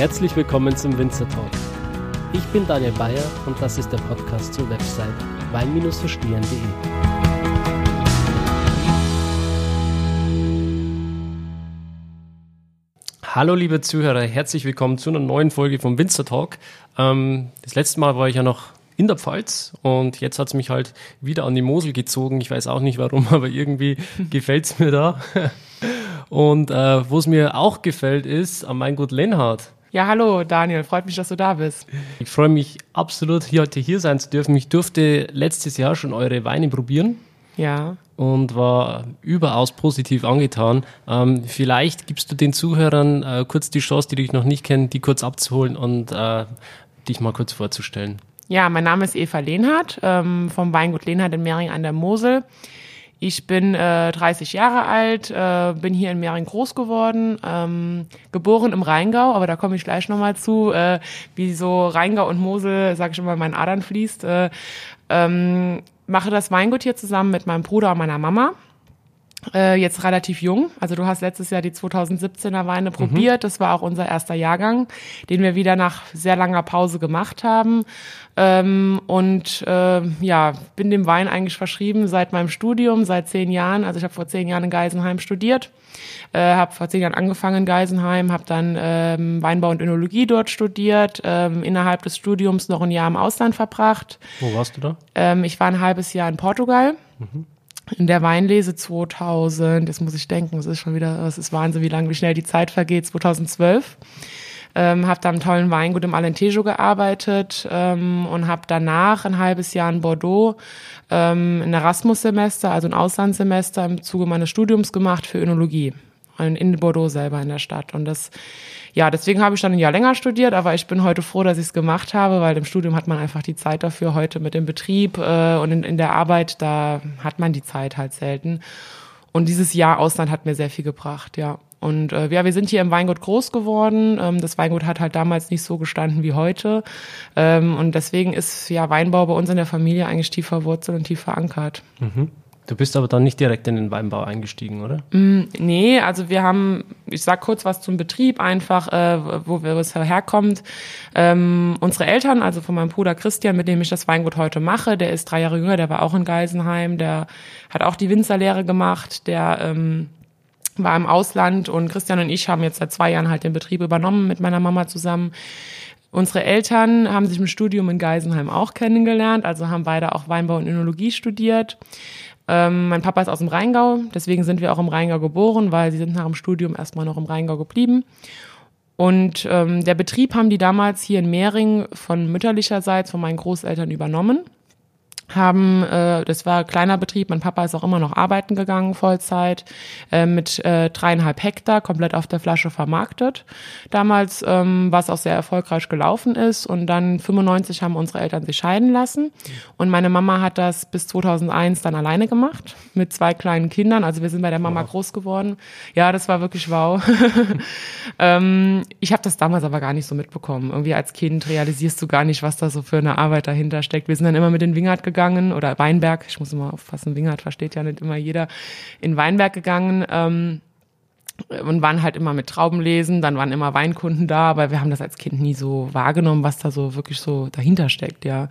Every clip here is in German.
Herzlich willkommen zum Winzer Talk. Ich bin Daniel Bayer und das ist der Podcast zur Website wein-verstehen.de. Hallo liebe Zuhörer, herzlich willkommen zu einer neuen Folge vom Winzer Talk. Ähm, das letzte Mal war ich ja noch in der Pfalz und jetzt hat es mich halt wieder an die Mosel gezogen. Ich weiß auch nicht warum, aber irgendwie gefällt es mir da. Und äh, wo es mir auch gefällt, ist am Weingut Lenhardt. Ja, hallo Daniel, freut mich, dass du da bist. Ich freue mich absolut, hier heute hier sein zu dürfen. Ich durfte letztes Jahr schon eure Weine probieren. Ja. Und war überaus positiv angetan. Ähm, vielleicht gibst du den Zuhörern äh, kurz die Chance, die dich noch nicht kennen, die kurz abzuholen und äh, dich mal kurz vorzustellen. Ja, mein Name ist Eva Lehnhardt ähm, vom Weingut Lehnhardt in Mehring an der Mosel. Ich bin äh, 30 Jahre alt, äh, bin hier in Mehring groß geworden, ähm, geboren im Rheingau, aber da komme ich gleich nochmal zu, äh, wie so Rheingau und Mosel, sage ich immer, mein Adern fließt. Äh, ähm, mache das Weingut hier zusammen mit meinem Bruder und meiner Mama. Äh, jetzt relativ jung. Also du hast letztes Jahr die 2017er Weine probiert. Mhm. Das war auch unser erster Jahrgang, den wir wieder nach sehr langer Pause gemacht haben. Ähm, und äh, ja, bin dem Wein eigentlich verschrieben seit meinem Studium, seit zehn Jahren. Also ich habe vor zehn Jahren in Geisenheim studiert, äh, habe vor zehn Jahren angefangen in Geisenheim, habe dann ähm, Weinbau und Önologie dort studiert, ähm, innerhalb des Studiums noch ein Jahr im Ausland verbracht. Wo warst du da? Ähm, ich war ein halbes Jahr in Portugal. Mhm in der Weinlese 2000, das muss ich denken, es ist schon wieder, es ist Wahnsinn, wie lange, wie schnell die Zeit vergeht, 2012. Ähm, habe da im tollen Weingut im Alentejo gearbeitet ähm, und habe danach ein halbes Jahr in Bordeaux ähm, ein Erasmus-Semester, also ein Auslandssemester im Zuge meines Studiums gemacht für Önologie in Bordeaux selber in der Stadt. Und das, ja, deswegen habe ich dann ein Jahr länger studiert, aber ich bin heute froh, dass ich es gemacht habe, weil im Studium hat man einfach die Zeit dafür. Heute mit dem Betrieb äh, und in, in der Arbeit, da hat man die Zeit halt selten. Und dieses Jahr Ausland hat mir sehr viel gebracht, ja. Und äh, ja, wir sind hier im Weingut groß geworden. Ähm, das Weingut hat halt damals nicht so gestanden wie heute. Ähm, und deswegen ist ja Weinbau bei uns in der Familie eigentlich tief verwurzelt und tief verankert. Mhm. Du bist aber dann nicht direkt in den Weinbau eingestiegen, oder? Mm, nee, also wir haben, ich sag kurz was zum Betrieb einfach, äh, wo wir es herkommt. Ähm, unsere Eltern, also von meinem Bruder Christian, mit dem ich das Weingut heute mache, der ist drei Jahre jünger, der war auch in Geisenheim, der hat auch die Winzerlehre gemacht, der ähm, war im Ausland und Christian und ich haben jetzt seit zwei Jahren halt den Betrieb übernommen mit meiner Mama zusammen. Unsere Eltern haben sich im Studium in Geisenheim auch kennengelernt, also haben beide auch Weinbau und Önologie studiert. Ähm, mein Papa ist aus dem Rheingau, deswegen sind wir auch im Rheingau geboren, weil sie sind nach dem Studium erstmal noch im Rheingau geblieben. Und ähm, der Betrieb haben die damals hier in Mehring von mütterlicherseits von meinen Großeltern übernommen haben, äh, das war ein kleiner Betrieb, mein Papa ist auch immer noch arbeiten gegangen, Vollzeit, äh, mit äh, dreieinhalb Hektar, komplett auf der Flasche vermarktet. Damals, ähm, was auch sehr erfolgreich gelaufen ist und dann 95 haben unsere Eltern sich scheiden lassen und meine Mama hat das bis 2001 dann alleine gemacht, mit zwei kleinen Kindern, also wir sind bei der Mama wow. groß geworden. Ja, das war wirklich wow. ähm, ich habe das damals aber gar nicht so mitbekommen. Irgendwie als Kind realisierst du gar nicht, was da so für eine Arbeit dahinter steckt. Wir sind dann immer mit den Wingert gegangen gegangen oder Weinberg, ich muss immer aufpassen, Wingert versteht ja nicht immer jeder, in Weinberg gegangen. Ähm, und waren halt immer mit Trauben lesen, dann waren immer Weinkunden da, aber wir haben das als Kind nie so wahrgenommen, was da so wirklich so dahinter steckt, ja.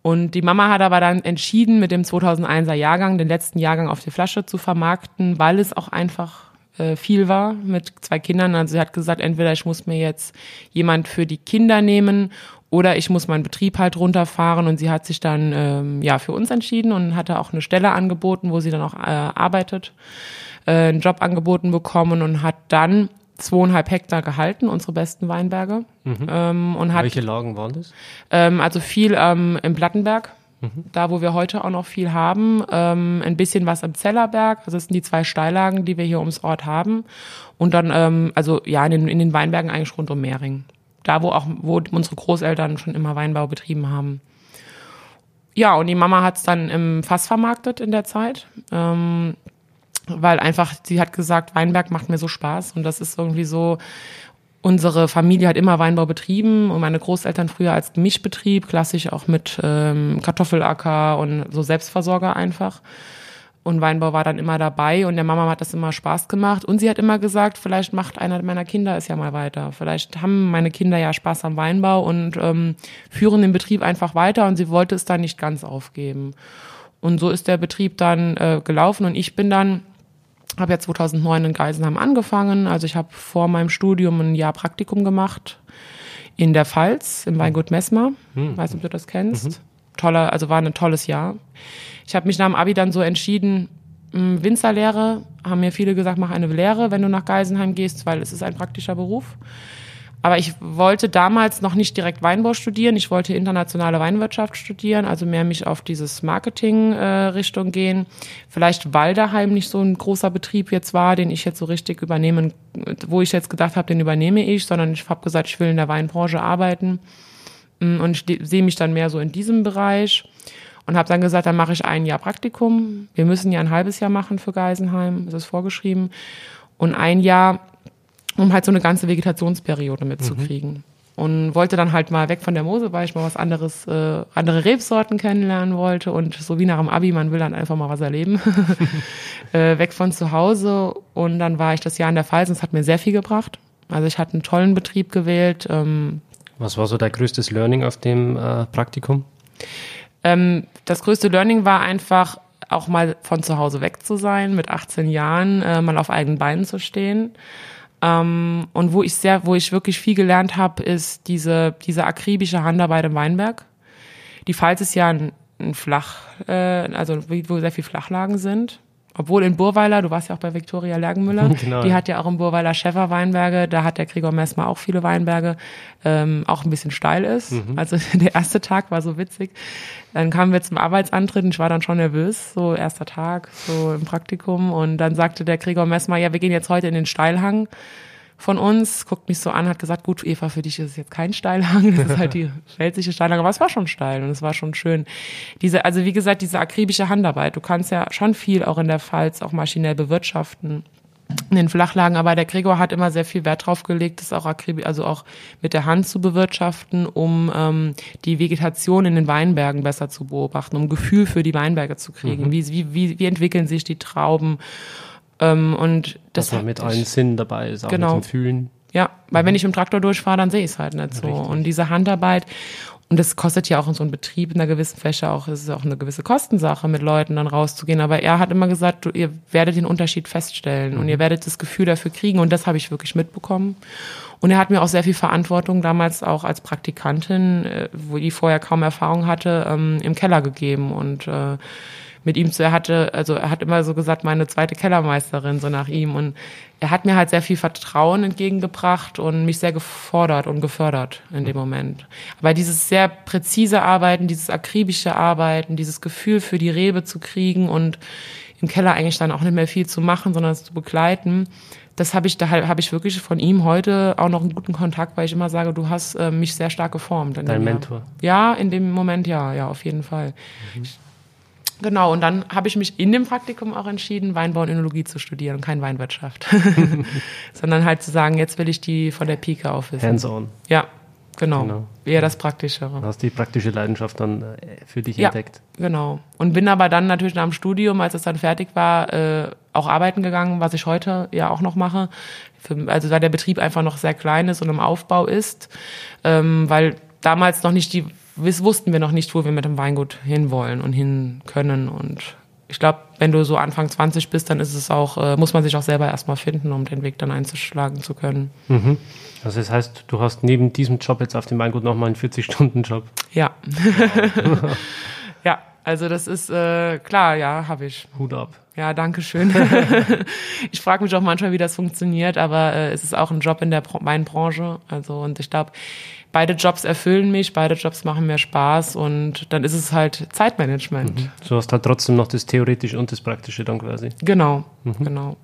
Und die Mama hat aber dann entschieden, mit dem 2001er Jahrgang, den letzten Jahrgang auf die Flasche zu vermarkten, weil es auch einfach äh, viel war mit zwei Kindern. Also sie hat gesagt, entweder ich muss mir jetzt jemand für die Kinder nehmen oder ich muss meinen Betrieb halt runterfahren und sie hat sich dann ähm, ja für uns entschieden und hatte auch eine Stelle angeboten, wo sie dann auch äh, arbeitet, äh, einen Job angeboten bekommen und hat dann zweieinhalb Hektar gehalten, unsere besten Weinberge. Mhm. Ähm, und hat, Welche Lagen waren das? Ähm, also viel ähm, im Plattenberg, mhm. da wo wir heute auch noch viel haben. Ähm, ein bisschen was im Zellerberg, also das sind die zwei Steillagen, die wir hier ums Ort haben. Und dann, ähm, also ja, in den, in den Weinbergen eigentlich rund um Mehring da wo auch, wo unsere Großeltern schon immer Weinbau betrieben haben. Ja, und die Mama hat es dann im Fass vermarktet in der Zeit. Ähm, weil einfach, sie hat gesagt, Weinberg macht mir so Spaß und das ist irgendwie so, unsere Familie hat immer Weinbau betrieben und meine Großeltern früher als Mischbetrieb, klassisch auch mit ähm, Kartoffelacker und so Selbstversorger einfach. Und Weinbau war dann immer dabei und der Mama hat das immer Spaß gemacht. Und sie hat immer gesagt, vielleicht macht einer meiner Kinder es ja mal weiter. Vielleicht haben meine Kinder ja Spaß am Weinbau und ähm, führen den Betrieb einfach weiter und sie wollte es dann nicht ganz aufgeben. Und so ist der Betrieb dann äh, gelaufen und ich bin dann habe ja 2009 in Geisenheim angefangen. Also ich habe vor meinem Studium ein Jahr Praktikum gemacht in der Pfalz im Weingut Messmer. Hm. Weiß nicht, ob du das kennst. Mhm. Toller, also war ein tolles Jahr. Ich habe mich nach dem Abi dann so entschieden, hm, Winzerlehre, haben mir viele gesagt, mach eine Lehre, wenn du nach Geisenheim gehst, weil es ist ein praktischer Beruf. Aber ich wollte damals noch nicht direkt Weinbau studieren. Ich wollte internationale Weinwirtschaft studieren, also mehr mich auf dieses Marketing-Richtung äh, gehen. Vielleicht weil daheim nicht so ein großer Betrieb jetzt war, den ich jetzt so richtig übernehmen, wo ich jetzt gedacht habe, den übernehme ich, sondern ich habe gesagt, ich will in der Weinbranche arbeiten. Mm, und ich sehe mich dann mehr so in diesem Bereich und habe dann gesagt, dann mache ich ein Jahr Praktikum. Wir müssen ja ein halbes Jahr machen für Geisenheim, das ist vorgeschrieben. Und ein Jahr um halt so eine ganze Vegetationsperiode mitzukriegen. Mhm. Und wollte dann halt mal weg von der Mose, weil ich mal was anderes, äh, andere Rebsorten kennenlernen wollte. Und so wie nach dem Abi, man will dann einfach mal was erleben. äh, weg von zu Hause. Und dann war ich das Jahr in der Pfalz und es hat mir sehr viel gebracht. Also ich hatte einen tollen Betrieb gewählt. Ähm, was war so dein größtes Learning auf dem äh, Praktikum? Ähm, das größte Learning war einfach, auch mal von zu Hause weg zu sein, mit 18 Jahren, äh, mal auf eigenen Beinen zu stehen. Ähm, und wo ich sehr, wo ich wirklich viel gelernt habe, ist diese, diese akribische Handarbeit im Weinberg. Die Pfalz ist ja ein, ein Flach, äh, also wo sehr viel Flachlagen sind. Obwohl in Burweiler, du warst ja auch bei Viktoria Lergenmüller, genau. die hat ja auch in Burweiler Schäfer Weinberge, da hat der Gregor Messmer auch viele Weinberge, ähm, auch ein bisschen steil ist. Mhm. Also der erste Tag war so witzig. Dann kamen wir zum Arbeitsantritt und ich war dann schon nervös, so erster Tag, so im Praktikum. Und dann sagte der Gregor Messmer, ja, wir gehen jetzt heute in den Steilhang von uns, guckt mich so an, hat gesagt, gut, Eva, für dich ist es jetzt kein Steilhang, das ist halt die pfälzische Steilhang, aber es war schon steil und es war schon schön. Diese, also wie gesagt, diese akribische Handarbeit, du kannst ja schon viel auch in der Pfalz auch maschinell bewirtschaften in den Flachlagen, aber der Gregor hat immer sehr viel Wert drauf gelegt, das auch akribisch, also auch mit der Hand zu bewirtschaften, um ähm, die Vegetation in den Weinbergen besser zu beobachten, um Gefühl für die Weinberge zu kriegen. Mhm. Wie, wie, wie entwickeln sich die Trauben? Ähm, und das Dass man mit allen Sinnen dabei ist, auch genau. mit dem Fühlen. Ja, weil mhm. wenn ich im Traktor durchfahre, dann sehe ich es halt nicht so. Richtig. Und diese Handarbeit, und das kostet ja auch in so einem Betrieb in einer gewissen Fläche auch, es ist auch eine gewisse Kostensache, mit Leuten dann rauszugehen. Aber er hat immer gesagt, du, ihr werdet den Unterschied feststellen mhm. und ihr werdet das Gefühl dafür kriegen. Und das habe ich wirklich mitbekommen. Und er hat mir auch sehr viel Verantwortung damals auch als Praktikantin, äh, wo die vorher kaum Erfahrung hatte, ähm, im Keller gegeben. Und äh, mit ihm zu, er hatte, also er hat immer so gesagt, meine zweite Kellermeisterin, so nach ihm. Und er hat mir halt sehr viel Vertrauen entgegengebracht und mich sehr gefordert und gefördert in dem Moment. Aber dieses sehr präzise Arbeiten, dieses akribische Arbeiten, dieses Gefühl für die Rebe zu kriegen und im Keller eigentlich dann auch nicht mehr viel zu machen, sondern es zu begleiten, das habe ich, da habe ich wirklich von ihm heute auch noch einen guten Kontakt, weil ich immer sage, du hast äh, mich sehr stark geformt. Dein Mentor? Ja, in dem Moment ja, ja, auf jeden Fall. Mhm. Genau, und dann habe ich mich in dem Praktikum auch entschieden, Weinbau und Önologie zu studieren und kein Weinwirtschaft. Sondern halt zu sagen, jetzt will ich die von der Pike auf wissen. Hands-on. Ja, genau. genau. Eher das Praktischere. Du hast die praktische Leidenschaft dann äh, für dich ja, entdeckt. Genau. Und bin aber dann natürlich nach dem Studium, als es dann fertig war, äh, auch arbeiten gegangen, was ich heute ja auch noch mache. Für, also da der Betrieb einfach noch sehr klein ist und im Aufbau ist, ähm, weil damals noch nicht die wussten wir noch nicht, wo wir mit dem Weingut hinwollen und hin können. Und ich glaube, wenn du so Anfang 20 bist, dann ist es auch, äh, muss man sich auch selber erstmal finden, um den Weg dann einzuschlagen zu können. Mhm. Also das heißt, du hast neben diesem Job jetzt auf dem Weingut nochmal einen 40-Stunden-Job. Ja. ja, also das ist äh, klar, ja, habe ich. Hut ab. Ja, danke schön. ich frage mich auch manchmal, wie das funktioniert, aber äh, es ist auch ein Job in der Weinbranche. Also und ich glaube, beide Jobs erfüllen mich, beide Jobs machen mir Spaß und dann ist es halt Zeitmanagement. Mhm. Du hast halt trotzdem noch das Theoretische und das Praktische dann quasi. Genau, mhm. genau.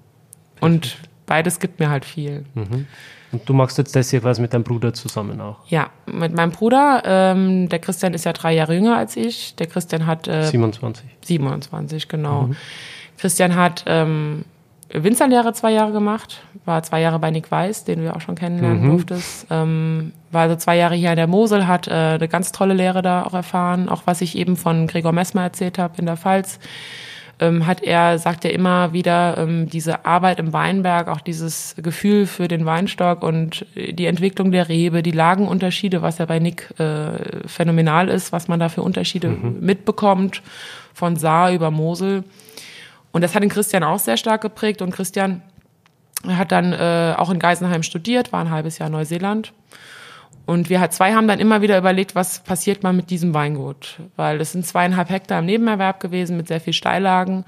Und beides gibt mir halt viel. Mhm. Und du machst jetzt das hier quasi mit deinem Bruder zusammen auch? Ja, mit meinem Bruder. Ähm, der Christian ist ja drei Jahre jünger als ich. Der Christian hat... Äh, 27. 27, genau. Mhm. Christian hat ähm, Winzerlehre zwei Jahre gemacht, war zwei Jahre bei Nick Weiß, den du auch schon kennenlernen mhm. durftest. Ähm, war also zwei Jahre hier in der Mosel, hat äh, eine ganz tolle Lehre da auch erfahren, auch was ich eben von Gregor Messmer erzählt habe in der Pfalz. ähm, hat er, sagt er immer wieder, ähm, diese Arbeit im Weinberg, auch dieses Gefühl für den Weinstock und die Entwicklung der Rebe, die Lagenunterschiede, was ja bei Nick äh, phänomenal ist, was man da für Unterschiede mhm. mitbekommt, von Saar über Mosel. Und das hat den Christian auch sehr stark geprägt. Und Christian hat dann äh, auch in Geisenheim studiert, war ein halbes Jahr Neuseeland. Und wir zwei haben dann immer wieder überlegt, was passiert mal mit diesem Weingut. Weil das sind zweieinhalb Hektar im Nebenerwerb gewesen mit sehr viel Steillagen.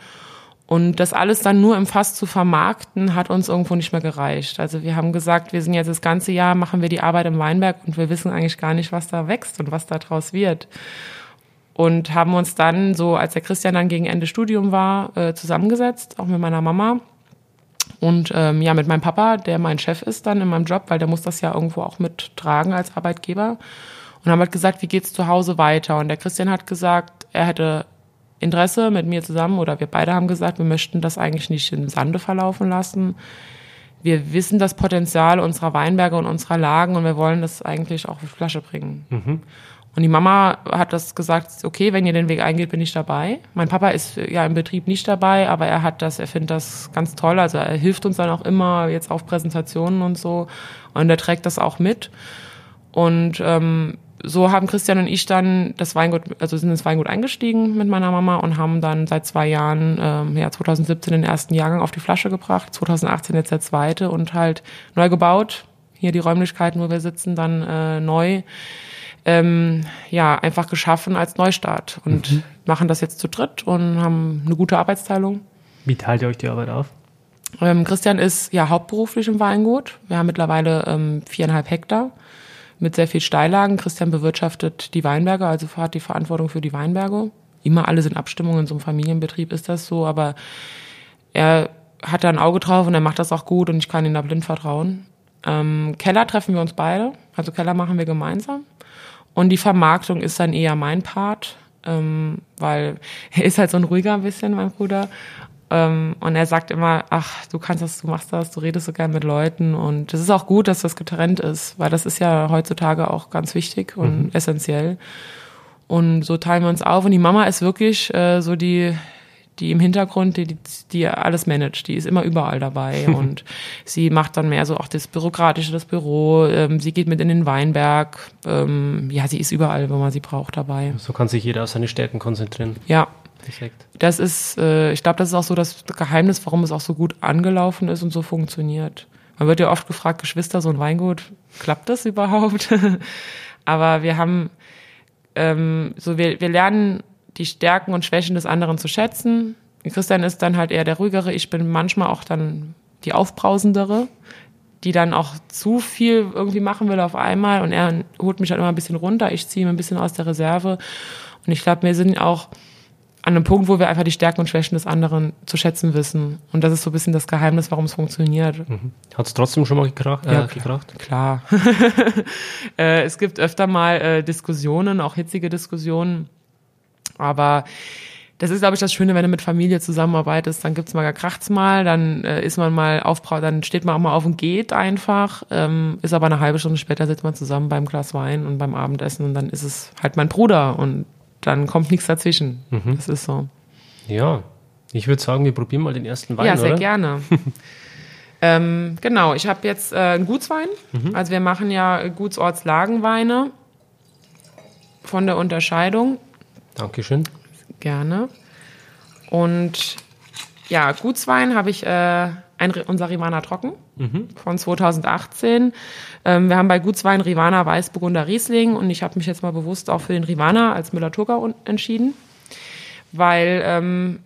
Und das alles dann nur im Fass zu vermarkten, hat uns irgendwo nicht mehr gereicht. Also wir haben gesagt, wir sind jetzt das ganze Jahr, machen wir die Arbeit im Weinberg und wir wissen eigentlich gar nicht, was da wächst und was da draus wird. Und haben uns dann so, als der Christian dann gegen Ende Studium war, äh, zusammengesetzt, auch mit meiner Mama und ähm, ja, mit meinem Papa, der mein Chef ist dann in meinem Job, weil der muss das ja irgendwo auch mittragen als Arbeitgeber. Und haben halt gesagt, wie geht's zu Hause weiter? Und der Christian hat gesagt, er hätte Interesse mit mir zusammen oder wir beide haben gesagt, wir möchten das eigentlich nicht im Sande verlaufen lassen. Wir wissen das Potenzial unserer Weinberge und unserer Lagen und wir wollen das eigentlich auch auf Flasche bringen. Mhm. Und die Mama hat das gesagt, okay, wenn ihr den Weg eingeht, bin ich dabei. Mein Papa ist ja im Betrieb nicht dabei, aber er hat das, er findet das ganz toll. Also er hilft uns dann auch immer jetzt auf Präsentationen und so. Und er trägt das auch mit. Und ähm, so haben Christian und ich dann das Weingut, also sind ins Weingut eingestiegen mit meiner Mama und haben dann seit zwei Jahren, ähm, ja 2017 den ersten Jahrgang auf die Flasche gebracht, 2018 jetzt der zweite und halt neu gebaut. Hier die Räumlichkeiten, wo wir sitzen, dann äh, neu ähm, ja, einfach geschaffen als Neustart und mhm. machen das jetzt zu dritt und haben eine gute Arbeitsteilung. Wie teilt ihr euch die Arbeit auf? Ähm, Christian ist ja hauptberuflich im Weingut. Wir haben mittlerweile ähm, viereinhalb Hektar mit sehr viel Steillagen. Christian bewirtschaftet die Weinberge, also hat die Verantwortung für die Weinberge. Immer alles in Abstimmung, in so einem Familienbetrieb ist das so, aber er hat da ein Auge drauf und er macht das auch gut und ich kann ihm da blind vertrauen. Ähm, Keller treffen wir uns beide, also Keller machen wir gemeinsam. Und die Vermarktung ist dann eher mein Part, ähm, weil er ist halt so ein ruhiger ein bisschen, mein Bruder. Ähm, und er sagt immer, ach, du kannst das, du machst das, du redest so gern mit Leuten. Und es ist auch gut, dass das getrennt ist, weil das ist ja heutzutage auch ganz wichtig und mhm. essentiell. Und so teilen wir uns auf. Und die Mama ist wirklich äh, so die, die im Hintergrund, die, die alles managt, die ist immer überall dabei und sie macht dann mehr so auch das Bürokratische, das Büro, ähm, sie geht mit in den Weinberg, ähm, ja, sie ist überall, wo man sie braucht, dabei. So kann sich jeder auf seine Stärken konzentrieren. Ja. Perfekt. Das ist, äh, ich glaube, das ist auch so das Geheimnis, warum es auch so gut angelaufen ist und so funktioniert. Man wird ja oft gefragt, Geschwister, so ein Weingut, klappt das überhaupt? Aber wir haben, ähm, so wir, wir lernen die Stärken und Schwächen des anderen zu schätzen. Christian ist dann halt eher der ruhigere, ich bin manchmal auch dann die aufbrausendere, die dann auch zu viel irgendwie machen will auf einmal und er holt mich dann immer ein bisschen runter, ich ziehe ihn ein bisschen aus der Reserve und ich glaube, wir sind auch an einem Punkt, wo wir einfach die Stärken und Schwächen des anderen zu schätzen wissen. Und das ist so ein bisschen das Geheimnis, warum es funktioniert. Mhm. Hat es trotzdem schon mal gekracht? Äh, ja, gekracht? Klar. äh, es gibt öfter mal äh, Diskussionen, auch hitzige Diskussionen. Aber das ist, glaube ich, das Schöne, wenn du mit Familie zusammenarbeitest, dann gibt's mal, kracht's mal, dann äh, ist man mal auf, dann steht man auch mal auf und geht einfach, ähm, ist aber eine halbe Stunde später sitzt man zusammen beim Glas Wein und beim Abendessen und dann ist es halt mein Bruder und dann kommt nichts dazwischen. Mhm. Das ist so. Ja, ich würde sagen, wir probieren mal den ersten Wein, Ja, sehr oder? gerne. ähm, genau, ich habe jetzt äh, einen Gutswein. Mhm. Also wir machen ja Gutsortslagenweine von der Unterscheidung. Dankeschön. Gerne. Und ja, Gutswein habe ich äh, ein, unser Rivana Trocken mhm. von 2018. Ähm, wir haben bei Gutswein Rivana Weißburgunder Riesling und ich habe mich jetzt mal bewusst auch für den Rivana als Müller-Thurgau entschieden, weil ähm,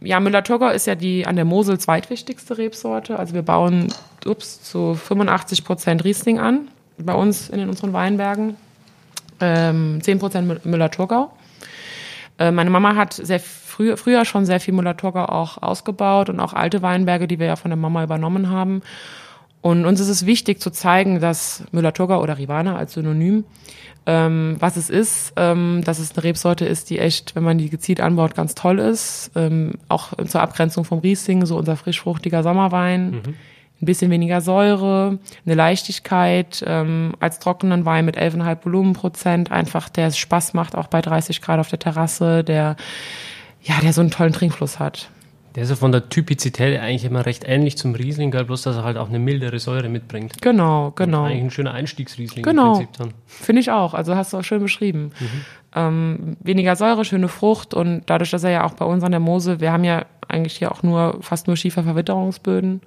ja, Müller-Thurgau ist ja die an der Mosel zweitwichtigste Rebsorte. Also wir bauen ups, zu 85 Prozent Riesling an bei uns in unseren Weinbergen, ähm, 10 Prozent Müller-Thurgau. Äh, meine Mama hat sehr früh, früher schon sehr viel Müller-Thurgau auch ausgebaut und auch alte Weinberge, die wir ja von der Mama übernommen haben. Und uns ist es wichtig zu zeigen, dass Müller-Thurgau oder Rivana als Synonym, ähm, was es ist, ähm, dass es eine Rebsorte ist, die echt, wenn man die gezielt anbaut, ganz toll ist. Ähm, auch zur Abgrenzung vom Riesling, so unser frischfruchtiger Sommerwein. Mhm ein bisschen weniger Säure, eine Leichtigkeit, ähm, als trockenen Wein mit 11,5 Volumenprozent, einfach der Spaß macht, auch bei 30 Grad auf der Terrasse, der ja, der so einen tollen Trinkfluss hat. Der ist ja von der Typizität eigentlich immer recht ähnlich zum Riesling, bloß dass er halt auch eine mildere Säure mitbringt. Genau, genau. Eigentlich ein schöner Einstiegsriesling Genau. im Prinzip dann. Finde ich auch. Also hast du auch schön beschrieben. Ähm, weniger Säure, schöne Frucht und dadurch, dass er ja auch bei uns an der Mose, wir haben ja eigentlich hier auch nur fast nur Schieferverwitterungsböden.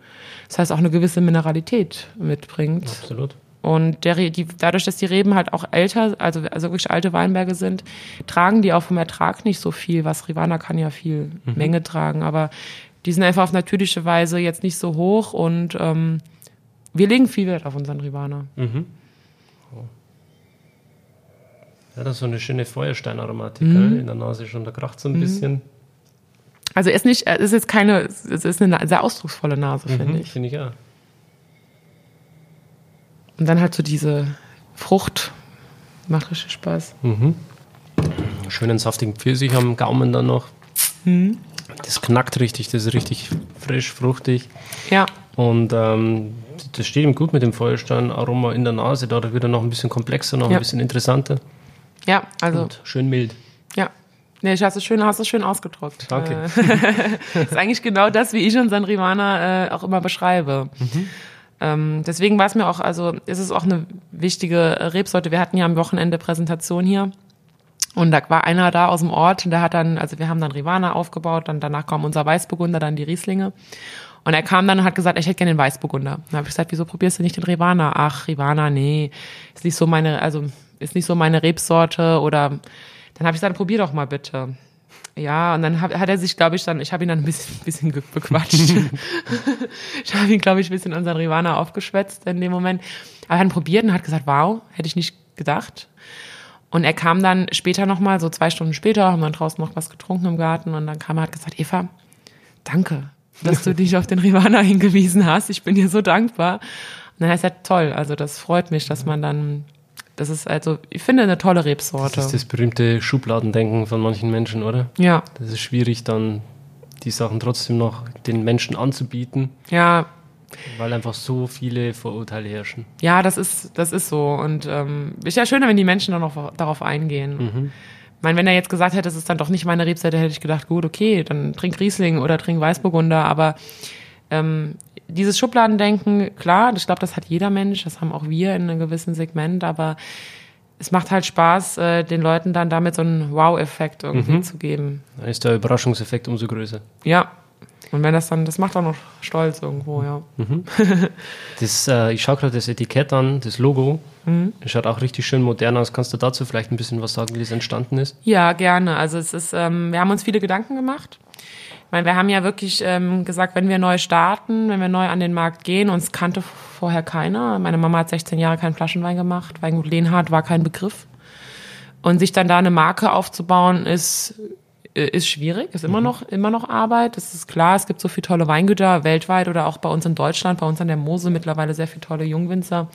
Das heißt auch eine gewisse Mineralität mitbringt. Absolut. Und der, die, dadurch, dass die Reben halt auch älter, also, also wirklich alte Weinberge sind, tragen die auch vom Ertrag nicht so viel. Was Rivana kann ja viel Menge tragen, aber die sind einfach auf natürliche Weise jetzt nicht so hoch und ähm, wir legen viel Wert auf unseren Rivana. Ja, das ist so eine schöne Feuersteinaromatik Mhm. in der Nase schon. Da kracht so ein bisschen. Also ist nicht, er ist jetzt keine, es ist eine sehr ausdrucksvolle Nase, finde Mhm, ich. Finde ich auch. Und dann halt so diese Frucht, macht richtig Spaß. Schönen saftigen Pfirsich am Gaumen dann noch. Mhm. Das knackt richtig, das ist richtig frisch, fruchtig. Ja, Und ähm, das steht ihm gut mit dem Feuerstein-Aroma in der Nase. Da wird er noch ein bisschen komplexer, noch Ja. ein bisschen interessanter ja, also, und schön mild. ja. Nee, ich hast es schön, hast es schön ausgedrückt. Danke. Äh, ist eigentlich genau das, wie ich unseren Rivana äh, auch immer beschreibe. Ähm, deswegen war es mir auch, also ist es auch eine wichtige Rebsorte. Wir hatten ja am Wochenende Präsentation hier. Und da war einer da aus dem Ort und der hat dann, also wir haben dann Rivana aufgebaut, dann danach kam unser Weißburgunder, dann die Rieslinge. Und er kam dann und hat gesagt, ich hätte gerne den Weißburgunder. Dann habe ich gesagt, wieso probierst du nicht den Rivana? Ach, Rivana, nee, ist nicht so meine, also ist nicht so meine Rebsorte oder dann habe ich gesagt, probier doch mal bitte. Ja, und dann hat, hat er sich, glaube ich, dann, ich habe ihn dann ein bisschen, bisschen bequatscht. ich habe ihn, glaube ich, ein bisschen unseren Rivana aufgeschwätzt in dem Moment. Aber er hat ihn probiert und hat gesagt, wow, hätte ich nicht gedacht. Und er kam dann später nochmal, so zwei Stunden später, haben dann draußen noch was getrunken im Garten und dann kam er und hat gesagt, Eva, danke, dass du dich auf den Rivana hingewiesen hast. Ich bin dir so dankbar. Und dann heißt er, toll, also das freut mich, dass man dann, das ist also, ich finde eine tolle Rebsorte. Das ist das berühmte Schubladendenken von manchen Menschen, oder? ja, Das ist schwierig, dann die Sachen trotzdem noch den Menschen anzubieten, ja, weil einfach so viele Vorurteile herrschen. Ja, das ist, das ist so. Und ähm, ist ja schöner, wenn die Menschen dann noch darauf eingehen. Ich meine, wenn er jetzt gesagt hätte, es ist dann doch nicht meine Rebseite, hätte ich gedacht, gut, okay, dann trink Riesling oder trink Weißburgunder. Aber ähm, dieses Schubladendenken, klar, ich glaube, das hat jeder Mensch, das haben auch wir in einem gewissen Segment, aber es macht halt Spaß, äh, den Leuten dann damit so einen Wow-Effekt irgendwie zu geben. Da ist der Überraschungseffekt umso größer. Ja. Und wenn das dann, das macht auch noch stolz irgendwo, ja. Das, äh, ich schaue gerade das Etikett an, das Logo. Das schaut auch richtig schön modern aus. Kannst du dazu vielleicht ein bisschen was sagen, wie das entstanden ist? Ja, gerne. Also es ist, ähm, wir haben uns viele Gedanken gemacht. Meine, wir haben ja wirklich ähm, gesagt, wenn wir neu starten, wenn wir neu an den Markt gehen, uns kannte vorher keiner. Meine Mama hat 16 Jahre keinen Flaschenwein gemacht, Weingut Lehnhardt war kein Begriff. Und sich dann da eine Marke aufzubauen, ist, äh, ist schwierig, ist immer noch, immer noch Arbeit. Das ist klar, es gibt so viele tolle Weingüter weltweit oder auch bei uns in Deutschland, bei uns an der Mose mittlerweile sehr viele tolle Jungwinzer.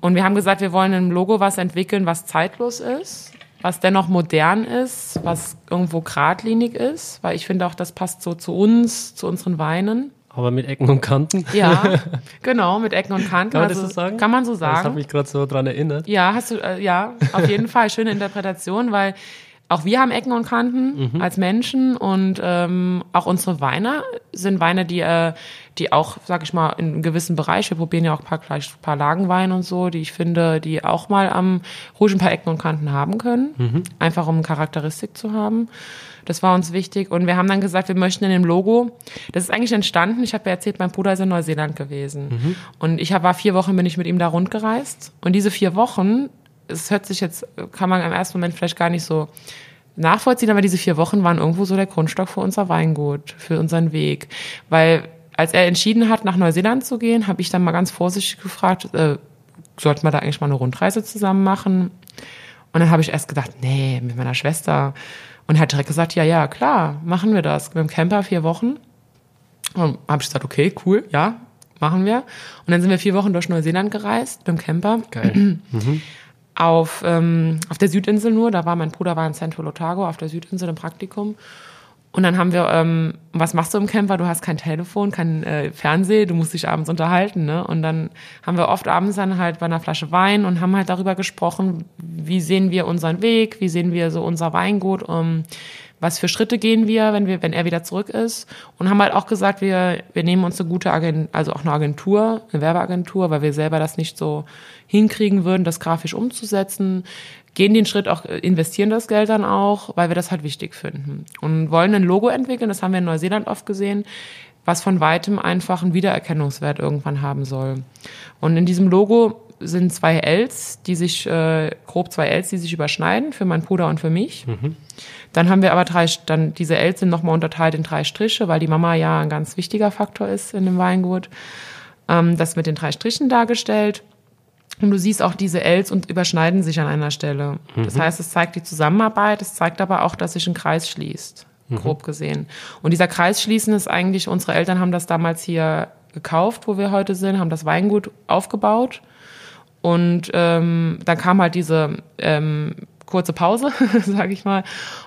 Und wir haben gesagt, wir wollen ein Logo was entwickeln, was zeitlos ist, was dennoch modern ist, was irgendwo geradlinig ist, weil ich finde auch, das passt so zu uns, zu unseren Weinen. Aber mit Ecken und Kanten. Ja, genau, mit Ecken und Kanten. Kann man das also, so sagen? Kann man so Das hat sagen. mich gerade so dran erinnert. Ja, hast du, äh, ja, auf jeden Fall schöne Interpretation, weil auch wir haben Ecken und Kanten als Menschen und ähm, auch unsere Weine sind Weine, die, äh, die auch, sag ich mal, in einem gewissen Bereich, wir probieren ja auch ein paar, gleich ein paar Lagenweine und so, die ich finde, die auch mal am Rouge ein paar Ecken und Kanten haben können, einfach um eine Charakteristik zu haben. Das war uns wichtig. Und wir haben dann gesagt, wir möchten in dem Logo, das ist eigentlich entstanden, ich habe ja erzählt, mein Bruder ist in Neuseeland gewesen. Und ich hab, war vier Wochen, bin ich mit ihm da rundgereist. Und diese vier Wochen es hört sich jetzt, kann man im ersten Moment vielleicht gar nicht so nachvollziehen, aber diese vier Wochen waren irgendwo so der Grundstock für unser Weingut, für unseren Weg. Weil als er entschieden hat, nach Neuseeland zu gehen, habe ich dann mal ganz vorsichtig gefragt, äh, sollten wir da eigentlich mal eine Rundreise zusammen machen? Und dann habe ich erst gedacht, nee, mit meiner Schwester. Und er hat direkt gesagt, ja, ja, klar, machen wir das. Mit dem Camper vier Wochen. Und habe ich gesagt, okay, cool, ja, machen wir. Und dann sind wir vier Wochen durch Neuseeland gereist mit dem Camper Geil. auf, ähm, auf der Südinsel nur. Da war mein Bruder war in Central Otago auf der Südinsel im Praktikum. Und dann haben wir, ähm, was machst du im Camper? Du hast kein Telefon, kein äh, Fernseh, du musst dich abends unterhalten, ne? Und dann haben wir oft abends dann halt bei einer Flasche Wein und haben halt darüber gesprochen, wie sehen wir unseren Weg, wie sehen wir so unser Weingut, um, was für Schritte gehen wir, wenn wir, wenn er wieder zurück ist. Und haben halt auch gesagt, wir, wir nehmen uns eine gute Agentur, also auch eine Agentur, eine Werbeagentur, weil wir selber das nicht so hinkriegen würden, das grafisch umzusetzen. Gehen den Schritt auch, investieren das Geld dann auch, weil wir das halt wichtig finden. Und wollen ein Logo entwickeln, das haben wir in Neuseeland oft gesehen, was von weitem einfach einen Wiedererkennungswert irgendwann haben soll. Und in diesem Logo sind zwei Ls, die sich, äh, grob zwei Ls, die sich überschneiden, für meinen Bruder und für mich. Mhm. Dann haben wir aber drei, dann diese Ls sind nochmal unterteilt in drei Striche, weil die Mama ja ein ganz wichtiger Faktor ist in dem Weingut. Ähm, das mit den drei Strichen dargestellt. Und du siehst auch diese Ls und überschneiden sich an einer Stelle. Mhm. Das heißt, es zeigt die Zusammenarbeit, es zeigt aber auch, dass sich ein Kreis schließt, mhm. grob gesehen. Und dieser Kreis schließen ist eigentlich, unsere Eltern haben das damals hier gekauft, wo wir heute sind, haben das Weingut aufgebaut. Und ähm, dann kam halt diese ähm, kurze Pause, sage ich mal.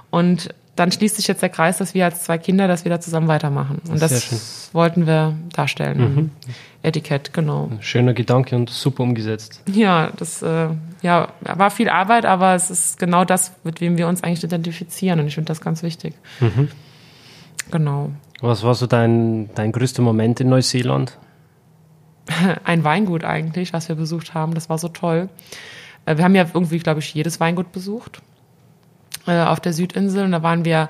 Und dann schließt sich jetzt der Kreis, dass wir als zwei Kinder das wieder zusammen weitermachen. Und das wollten wir darstellen. Mhm. Etikett, genau. Schöner Gedanke und super umgesetzt. Ja, das äh, ja, war viel Arbeit, aber es ist genau das, mit wem wir uns eigentlich identifizieren. Und ich finde das ganz wichtig. Mhm. Genau. Was war so dein, dein größter Moment in Neuseeland? Ein Weingut eigentlich, was wir besucht haben. Das war so toll. Äh, wir haben ja irgendwie, glaube ich, jedes Weingut besucht äh, auf der Südinsel. Und da waren wir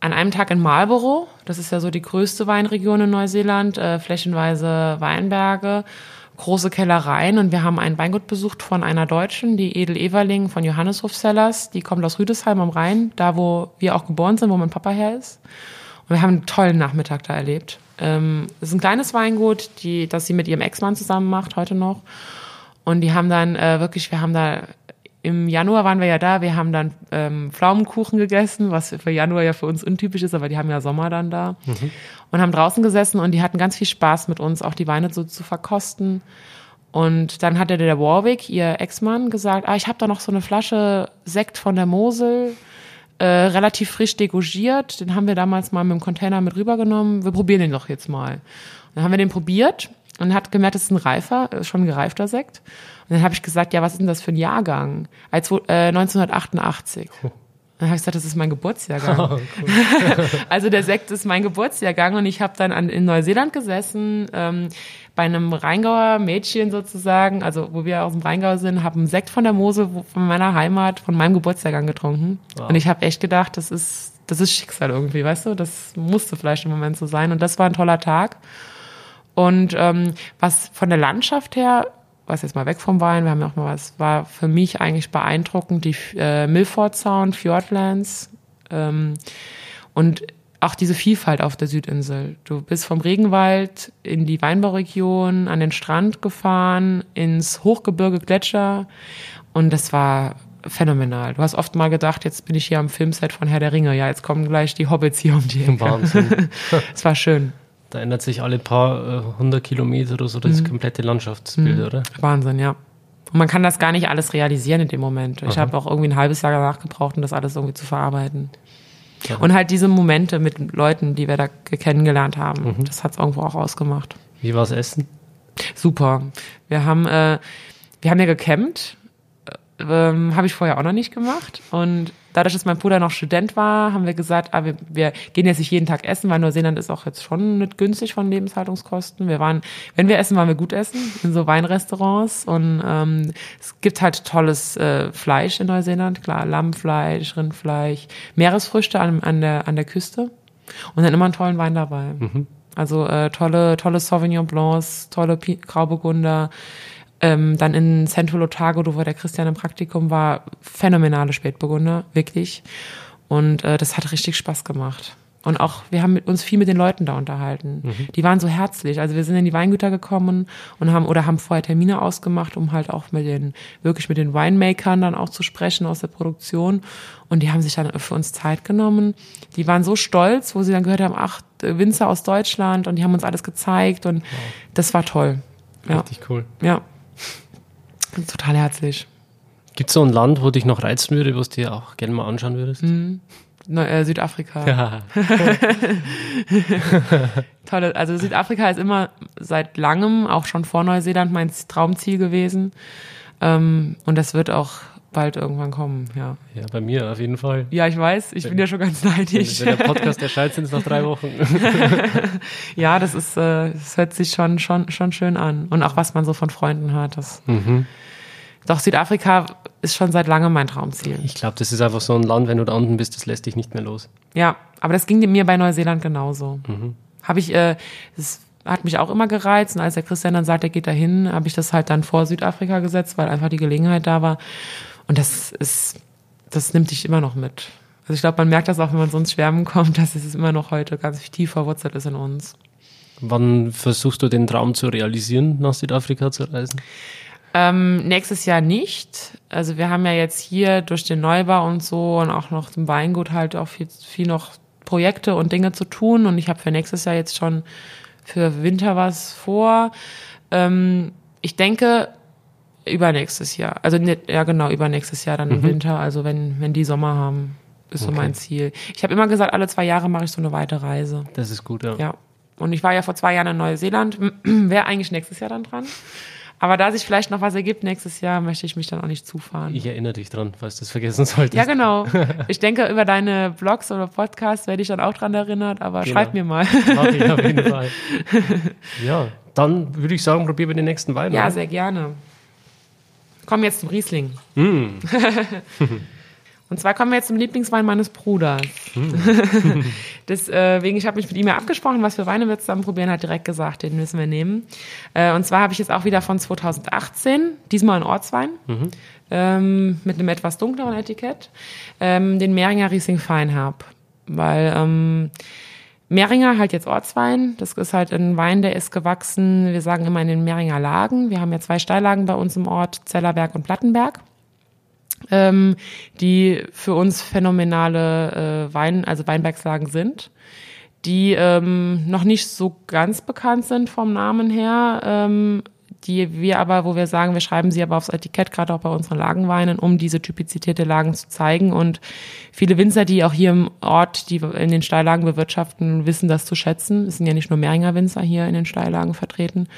an einem Tag in Marlborough. Das ist ja so die größte Weinregion in Neuseeland. Äh, flächenweise Weinberge, große Kellereien. Und wir haben ein Weingut besucht von einer Deutschen, die Edel Everling von Johanneshof Cellars. Die kommt aus Rüdesheim am Rhein, da wo wir auch geboren sind, wo mein Papa her ist. Und wir haben einen tollen Nachmittag da erlebt. Ähm, es ist ein kleines Weingut, die, das sie mit ihrem Ex-Mann zusammen macht, heute noch. Und die haben dann äh, wirklich, wir haben da im Januar waren wir ja da, wir haben dann ähm, Pflaumenkuchen gegessen, was für Januar ja für uns untypisch ist, aber die haben ja Sommer dann da. Mhm. Und haben draußen gesessen und die hatten ganz viel Spaß mit uns, auch die Weine so zu verkosten. Und dann hatte der Warwick, ihr Ex-Mann, gesagt, ah, ich habe da noch so eine Flasche Sekt von der Mosel, äh, relativ frisch degorgiert. Den haben wir damals mal mit dem Container mit rübergenommen. Wir probieren den doch jetzt mal. Dann haben wir den probiert und hat gemerkt, es ist ein reifer, äh, schon ein gereifter Sekt. Und dann habe ich gesagt, ja, was ist denn das für ein Jahrgang? Als, äh, 1988. Oh. Dann habe ich gesagt, das ist mein Geburtsjahrgang. Oh, also der Sekt ist mein Geburtsjahrgang und ich habe dann an, in Neuseeland gesessen, ähm, bei einem Rheingauer Mädchen sozusagen, also wo wir aus dem Rheingau sind, habe einen Sekt von der Mose von meiner Heimat, von meinem Geburtsjahrgang getrunken. Wow. Und ich habe echt gedacht, das ist, das ist Schicksal irgendwie, weißt du? Das musste vielleicht im Moment so sein. Und das war ein toller Tag. Und ähm, was von der Landschaft her was jetzt mal weg vom Wein, wir haben ja auch mal was, war für mich eigentlich beeindruckend, die äh, Milford Sound, Fjordlands ähm, und auch diese Vielfalt auf der Südinsel. Du bist vom Regenwald in die Weinbauregion, an den Strand gefahren, ins Hochgebirge Gletscher und das war phänomenal. Du hast oft mal gedacht, jetzt bin ich hier am Filmset von Herr der Ringe, ja, jetzt kommen gleich die Hobbits hier um die Ecke. Wahnsinn. Es war schön. Da ändert sich alle paar äh, hundert Kilometer oder so das mhm. komplette Landschaftsbild, mhm. oder? Wahnsinn, ja. Und man kann das gar nicht alles realisieren in dem Moment. Ich habe auch irgendwie ein halbes Jahr danach gebraucht, um das alles irgendwie zu verarbeiten. Ja. Und halt diese Momente mit Leuten, die wir da kennengelernt haben, mhm. das hat es irgendwo auch ausgemacht. Wie war es Essen? Super. Wir haben, äh, wir haben ja gecampt. Äh, ähm, habe ich vorher auch noch nicht gemacht. Und dadurch, dass mein Bruder noch Student war, haben wir gesagt, ah, wir, wir gehen jetzt nicht jeden Tag essen, weil Neuseeland ist auch jetzt schon nicht günstig von Lebenshaltungskosten. Wir waren, wenn wir essen, waren wir gut essen in so Weinrestaurants und ähm, es gibt halt tolles äh, Fleisch in Neuseeland, klar, Lammfleisch, Rindfleisch, Meeresfrüchte an, an der an der Küste und dann immer einen tollen Wein dabei. Mhm. Also äh, tolle tolle Sauvignon Blancs, tolle Grauburgunder ähm, dann in Central Otago, wo der Christian im Praktikum war, phänomenale Spätburgunder, wirklich. Und äh, das hat richtig Spaß gemacht. Und auch, wir haben mit uns viel mit den Leuten da unterhalten. Mhm. Die waren so herzlich. Also wir sind in die Weingüter gekommen und haben oder haben vorher Termine ausgemacht, um halt auch mit den, wirklich mit den Winemakern dann auch zu sprechen aus der Produktion. Und die haben sich dann für uns Zeit genommen. Die waren so stolz, wo sie dann gehört haben, ach, Winzer aus Deutschland und die haben uns alles gezeigt und wow. das war toll. Ja. Richtig cool. Ja. Total herzlich. Gibt es so ein Land, wo dich noch reizen würde, was du dir auch gerne mal anschauen würdest? Mhm. Neu, äh, Südafrika. Ja. Tolle, also Südafrika ist immer seit langem, auch schon vor Neuseeland, mein Traumziel gewesen. Ähm, und das wird auch bald irgendwann kommen, ja. Ja, bei mir auf jeden Fall. Ja, ich weiß, ich bin ja schon ganz neidisch. Wenn der Podcast erscheint, sind es noch drei Wochen. ja, das ist, äh, das hört sich schon, schon, schon schön an. Und auch was man so von Freunden hört. Das Mhm. Doch Südafrika ist schon seit langem mein Traumziel. Ich glaube, das ist einfach so ein Land, wenn du da unten bist, das lässt dich nicht mehr los. Ja, aber das ging mir bei Neuseeland genauso. Habe ich, äh, das hat mich auch immer gereizt. Und als der Christian dann sagt, er geht dahin, habe ich das halt dann vor Südafrika gesetzt, weil einfach die Gelegenheit da war. Und das ist, das nimmt dich immer noch mit. Also ich glaube, man merkt das auch, wenn man so ins Schwärmen kommt, dass es immer noch heute ganz tief verwurzelt ist in uns. Wann versuchst du den Traum zu realisieren, nach Südafrika zu reisen? Ähm, nächstes Jahr nicht. Also wir haben ja jetzt hier durch den Neubau und so und auch noch zum Weingut halt auch viel, viel noch Projekte und Dinge zu tun. Und ich habe für nächstes Jahr jetzt schon für Winter was vor. Ähm, ich denke übernächstes Jahr. Also ne, ja genau, übernächstes Jahr dann im Winter. Also wenn, wenn die Sommer haben, ist so Okay. mein Ziel. Ich habe immer gesagt, alle zwei Jahre mache ich so eine weite Reise. Das ist gut, ja. Ja. Und ich war ja vor zwei Jahren in Neuseeland, wäre eigentlich nächstes Jahr dann dran. Aber da sich vielleicht noch was ergibt nächstes Jahr, möchte ich mich dann auch nicht zufahren. Ich erinnere dich dran, falls du es vergessen solltest. ja, genau. Ich denke, über deine Blogs oder Podcasts werde ich dann auch dran erinnert, aber Genau. schreib mir mal. Mach ich auf jeden Fall. Ja, dann würde ich sagen, probieren wir den nächsten Wein. Ja, oder? sehr gerne. Kommen wir jetzt zum Riesling. Mm. Und zwar kommen wir jetzt zum Lieblingswein meines Bruders. Deswegen, ich habe mich mit ihm ja abgesprochen, was für Weine wir zusammen probieren, hat direkt gesagt, den müssen wir nehmen. Äh, Und zwar habe ich jetzt auch wieder von 2018, diesmal ein Ortswein, ähm, mit einem etwas dunkleren Etikett, ähm, den Mehringer Riesling Feinherb. Weil ähm, Mehringer halt jetzt Ortswein. Das ist halt ein Wein, der ist gewachsen, wir sagen immer in den Mehringer Lagen. Wir haben ja zwei Steillagen bei uns im Ort, Zellerberg und Plattenberg. Ähm, die für uns phänomenale äh, Wein, also Weinbergslagen sind, die ähm, noch nicht so ganz bekannt sind vom Namen her, ähm, die wir aber, wo wir sagen, wir schreiben sie aber aufs Etikett, gerade auch bei unseren Lagenweinen, um diese Typizität der Lagen zu zeigen. Und viele Winzer, die auch hier im Ort, die in den Steillagen bewirtschaften, wissen das zu schätzen. Es sind ja nicht nur Mehringer Winzer hier in den Steillagen vertreten.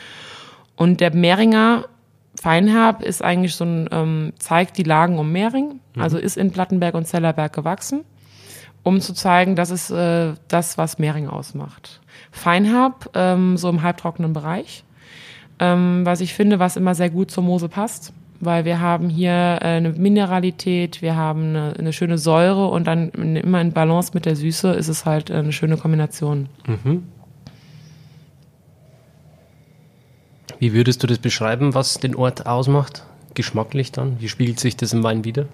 Und der Mehringer Feinherb ist eigentlich so ein, ähm, zeigt die Lagen um Mehring, also ist in Plattenberg und Zellerberg gewachsen, um zu zeigen, das ist äh, das, was Mehring ausmacht. Feinherb, ähm, so im halbtrockenen Bereich, ähm, was ich finde, was immer sehr gut zur Mosel passt, weil wir haben hier äh, eine Mineralität, wir haben eine, eine schöne Säure und dann immer in Balance mit der Süße ist es halt eine schöne Kombination. Wie würdest du das beschreiben, was den Ort ausmacht? Geschmacklich dann? Wie spiegelt sich das im Wein wieder?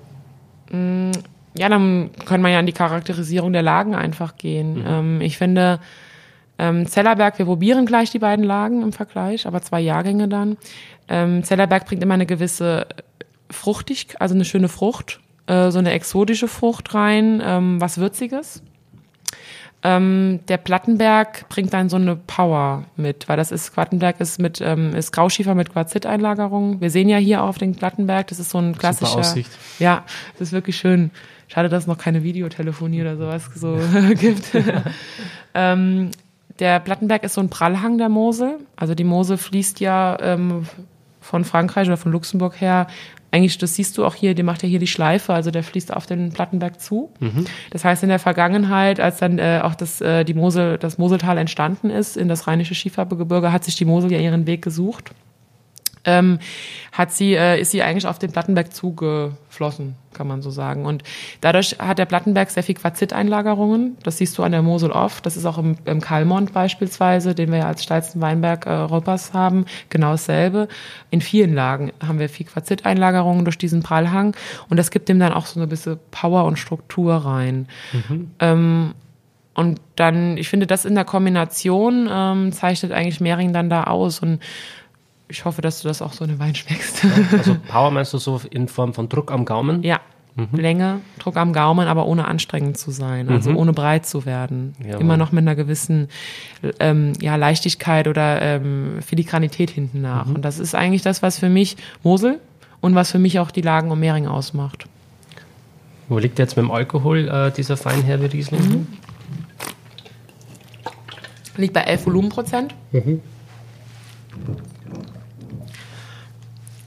Ja, dann kann man ja an die Charakterisierung der Lagen einfach gehen. Ähm, ich finde, ähm, Zellerberg, wir probieren gleich die beiden Lagen im Vergleich, aber zwei Jahrgänge dann. Ähm, Zellerberg bringt immer eine gewisse Fruchtigkeit, also eine schöne Frucht, äh, so eine exotische Frucht rein, ähm, was Würziges. Ähm, der Plattenberg bringt dann so eine Power mit, weil das ist, Plattenberg ist mit, ähm, ist Grauschiefer mit Quarziteinlagerung. Wir sehen ja hier auf den Plattenberg, das ist so ein klassischer. Aussicht. Ja, das ist wirklich schön. Schade, dass es noch keine Videotelefonie oder sowas so gibt. ähm, der Plattenberg ist so ein Prallhang der Mosel. Also die Mosel fließt ja ähm, von Frankreich oder von Luxemburg her. Eigentlich, das siehst du auch hier, die macht ja hier die Schleife, also der fließt auf den Plattenberg zu. Das heißt, in der Vergangenheit, als dann äh, auch das, äh, die Mosel, das Moseltal entstanden ist, in das rheinische Skifahrgebirge, hat sich die Mosel ja ihren Weg gesucht ähm, hat sie, äh, ist sie eigentlich auf den Plattenberg zugeflossen, kann man so sagen. Und dadurch hat der Plattenberg sehr viel Quarziteinlagerungen. Das siehst du an der Mosel oft. Das ist auch im, im Kalmont beispielsweise, den wir ja als steilsten Weinberg äh, Europas haben, genau dasselbe. In vielen Lagen haben wir viel Quarziteinlagerungen durch diesen Prallhang. Und das gibt dem dann auch so eine bisschen Power und Struktur rein. Ähm, und dann, ich finde, das in der Kombination ähm, zeichnet eigentlich Mehring dann da aus. Und ich hoffe, dass du das auch so in den Wein schmeckst. Also Power meinst du so in Form von Druck am Gaumen? ja. Länge, Druck am Gaumen, aber ohne anstrengend zu sein, also ohne breit zu werden. Jawohl. Immer noch mit einer gewissen ähm, ja, Leichtigkeit oder ähm, Filigranität hinten nach. Und das ist eigentlich das, was für mich Mosel und was für mich auch die Lagen um Mehring ausmacht. Wo liegt jetzt mit dem Alkohol äh, dieser Feinherbe Riesling? Liegt bei 11 Volumenprozent.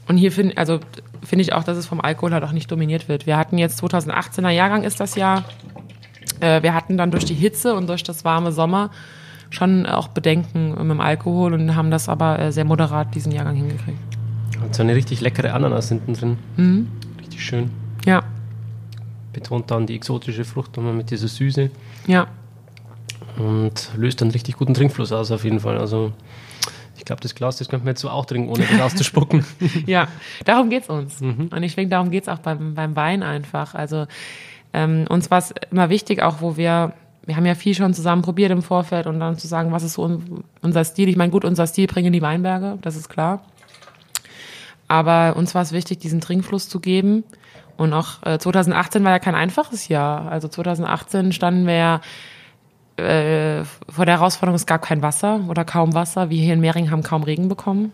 Und hier finde also finde ich auch, dass es vom Alkohol halt auch nicht dominiert wird. Wir hatten jetzt 2018er Jahrgang ist das Jahr. Äh, wir hatten dann durch die Hitze und durch das warme Sommer schon auch Bedenken mit dem Alkohol und haben das aber äh, sehr moderat diesen Jahrgang hingekriegt. Hat so eine richtig leckere Ananas hinten drin. Mhm. Richtig schön. Ja. Betont dann die exotische Frucht nochmal mit dieser Süße. Ja. Und löst einen richtig guten Trinkfluss aus auf jeden Fall. Also ich glaube, das Glas, das könnte man jetzt so auch trinken, ohne das auszuspucken. ja, darum geht es uns. Mhm. Und ich denke, darum geht es auch beim, beim Wein einfach. Also ähm, uns war es immer wichtig, auch wo wir, wir haben ja viel schon zusammen probiert im Vorfeld und dann zu sagen, was ist so unser Stil. Ich meine, gut, unser Stil bringen die Weinberge, das ist klar. Aber uns war es wichtig, diesen Trinkfluss zu geben. Und auch äh, 2018 war ja kein einfaches Jahr. Also 2018 standen wir ja äh, vor der Herausforderung, es gab kein Wasser oder kaum Wasser. Wir hier in Mehring haben kaum Regen bekommen.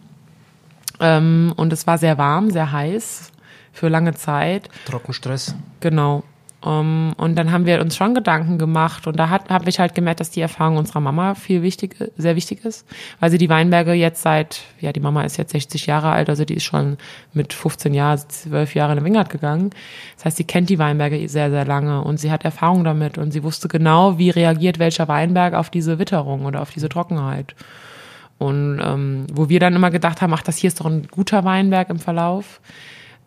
Ähm, und es war sehr warm, sehr heiß für lange Zeit. Trockenstress. Genau. Um, ähm, und dann haben wir uns schon Gedanken gemacht und da habe ich halt gemerkt, dass die Erfahrung unserer Mama viel wichtig, sehr wichtig ist, weil sie die Weinberge jetzt seit, ja, die Mama ist jetzt 60 Jahre alt, also die ist schon mit 15 Jahren, 12 Jahre in den Wingert gegangen. Das heißt, sie kennt die Weinberge sehr, sehr lange und sie hat Erfahrung damit und sie wusste genau, wie reagiert welcher Weinberg auf diese Witterung oder auf diese Trockenheit. Und ähm, wo wir dann immer gedacht haben, ach, das hier ist doch ein guter Weinberg im Verlauf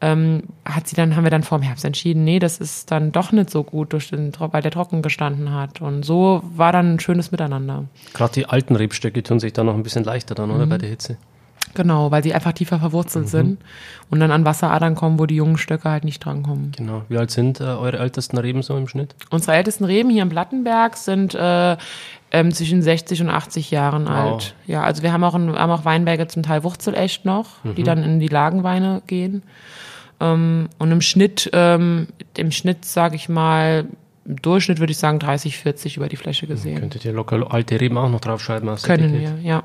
ähm, hat sie dann, haben wir dann vor dem Herbst entschieden, nee, das ist dann doch nicht so gut, durch den, weil der trocken gestanden hat. Und so war dann ein schönes Miteinander. Gerade die alten Rebstöcke tun sich da noch ein bisschen leichter dann, oder, mhm. bei der Hitze? Genau, weil sie einfach tiefer verwurzelt mhm. sind und dann an Wasseradern kommen, wo die jungen Stöcke halt nicht drankommen. Genau. Wie alt sind äh, eure ältesten Reben so im Schnitt? Unsere ältesten Reben hier im Plattenberg sind äh, ähm, zwischen 60 und 80 Jahren wow. alt. Ja, also wir haben auch, ein, haben auch Weinberge zum Teil wurzelecht noch, mhm. die dann in die Lagenweine gehen. Ähm, und im Schnitt, ähm, im Schnitt sage ich mal, im Durchschnitt würde ich sagen 30, 40 über die Fläche gesehen. Könntet ihr locker alte Reben auch noch draufschreiben? Können Etikett? wir, ja.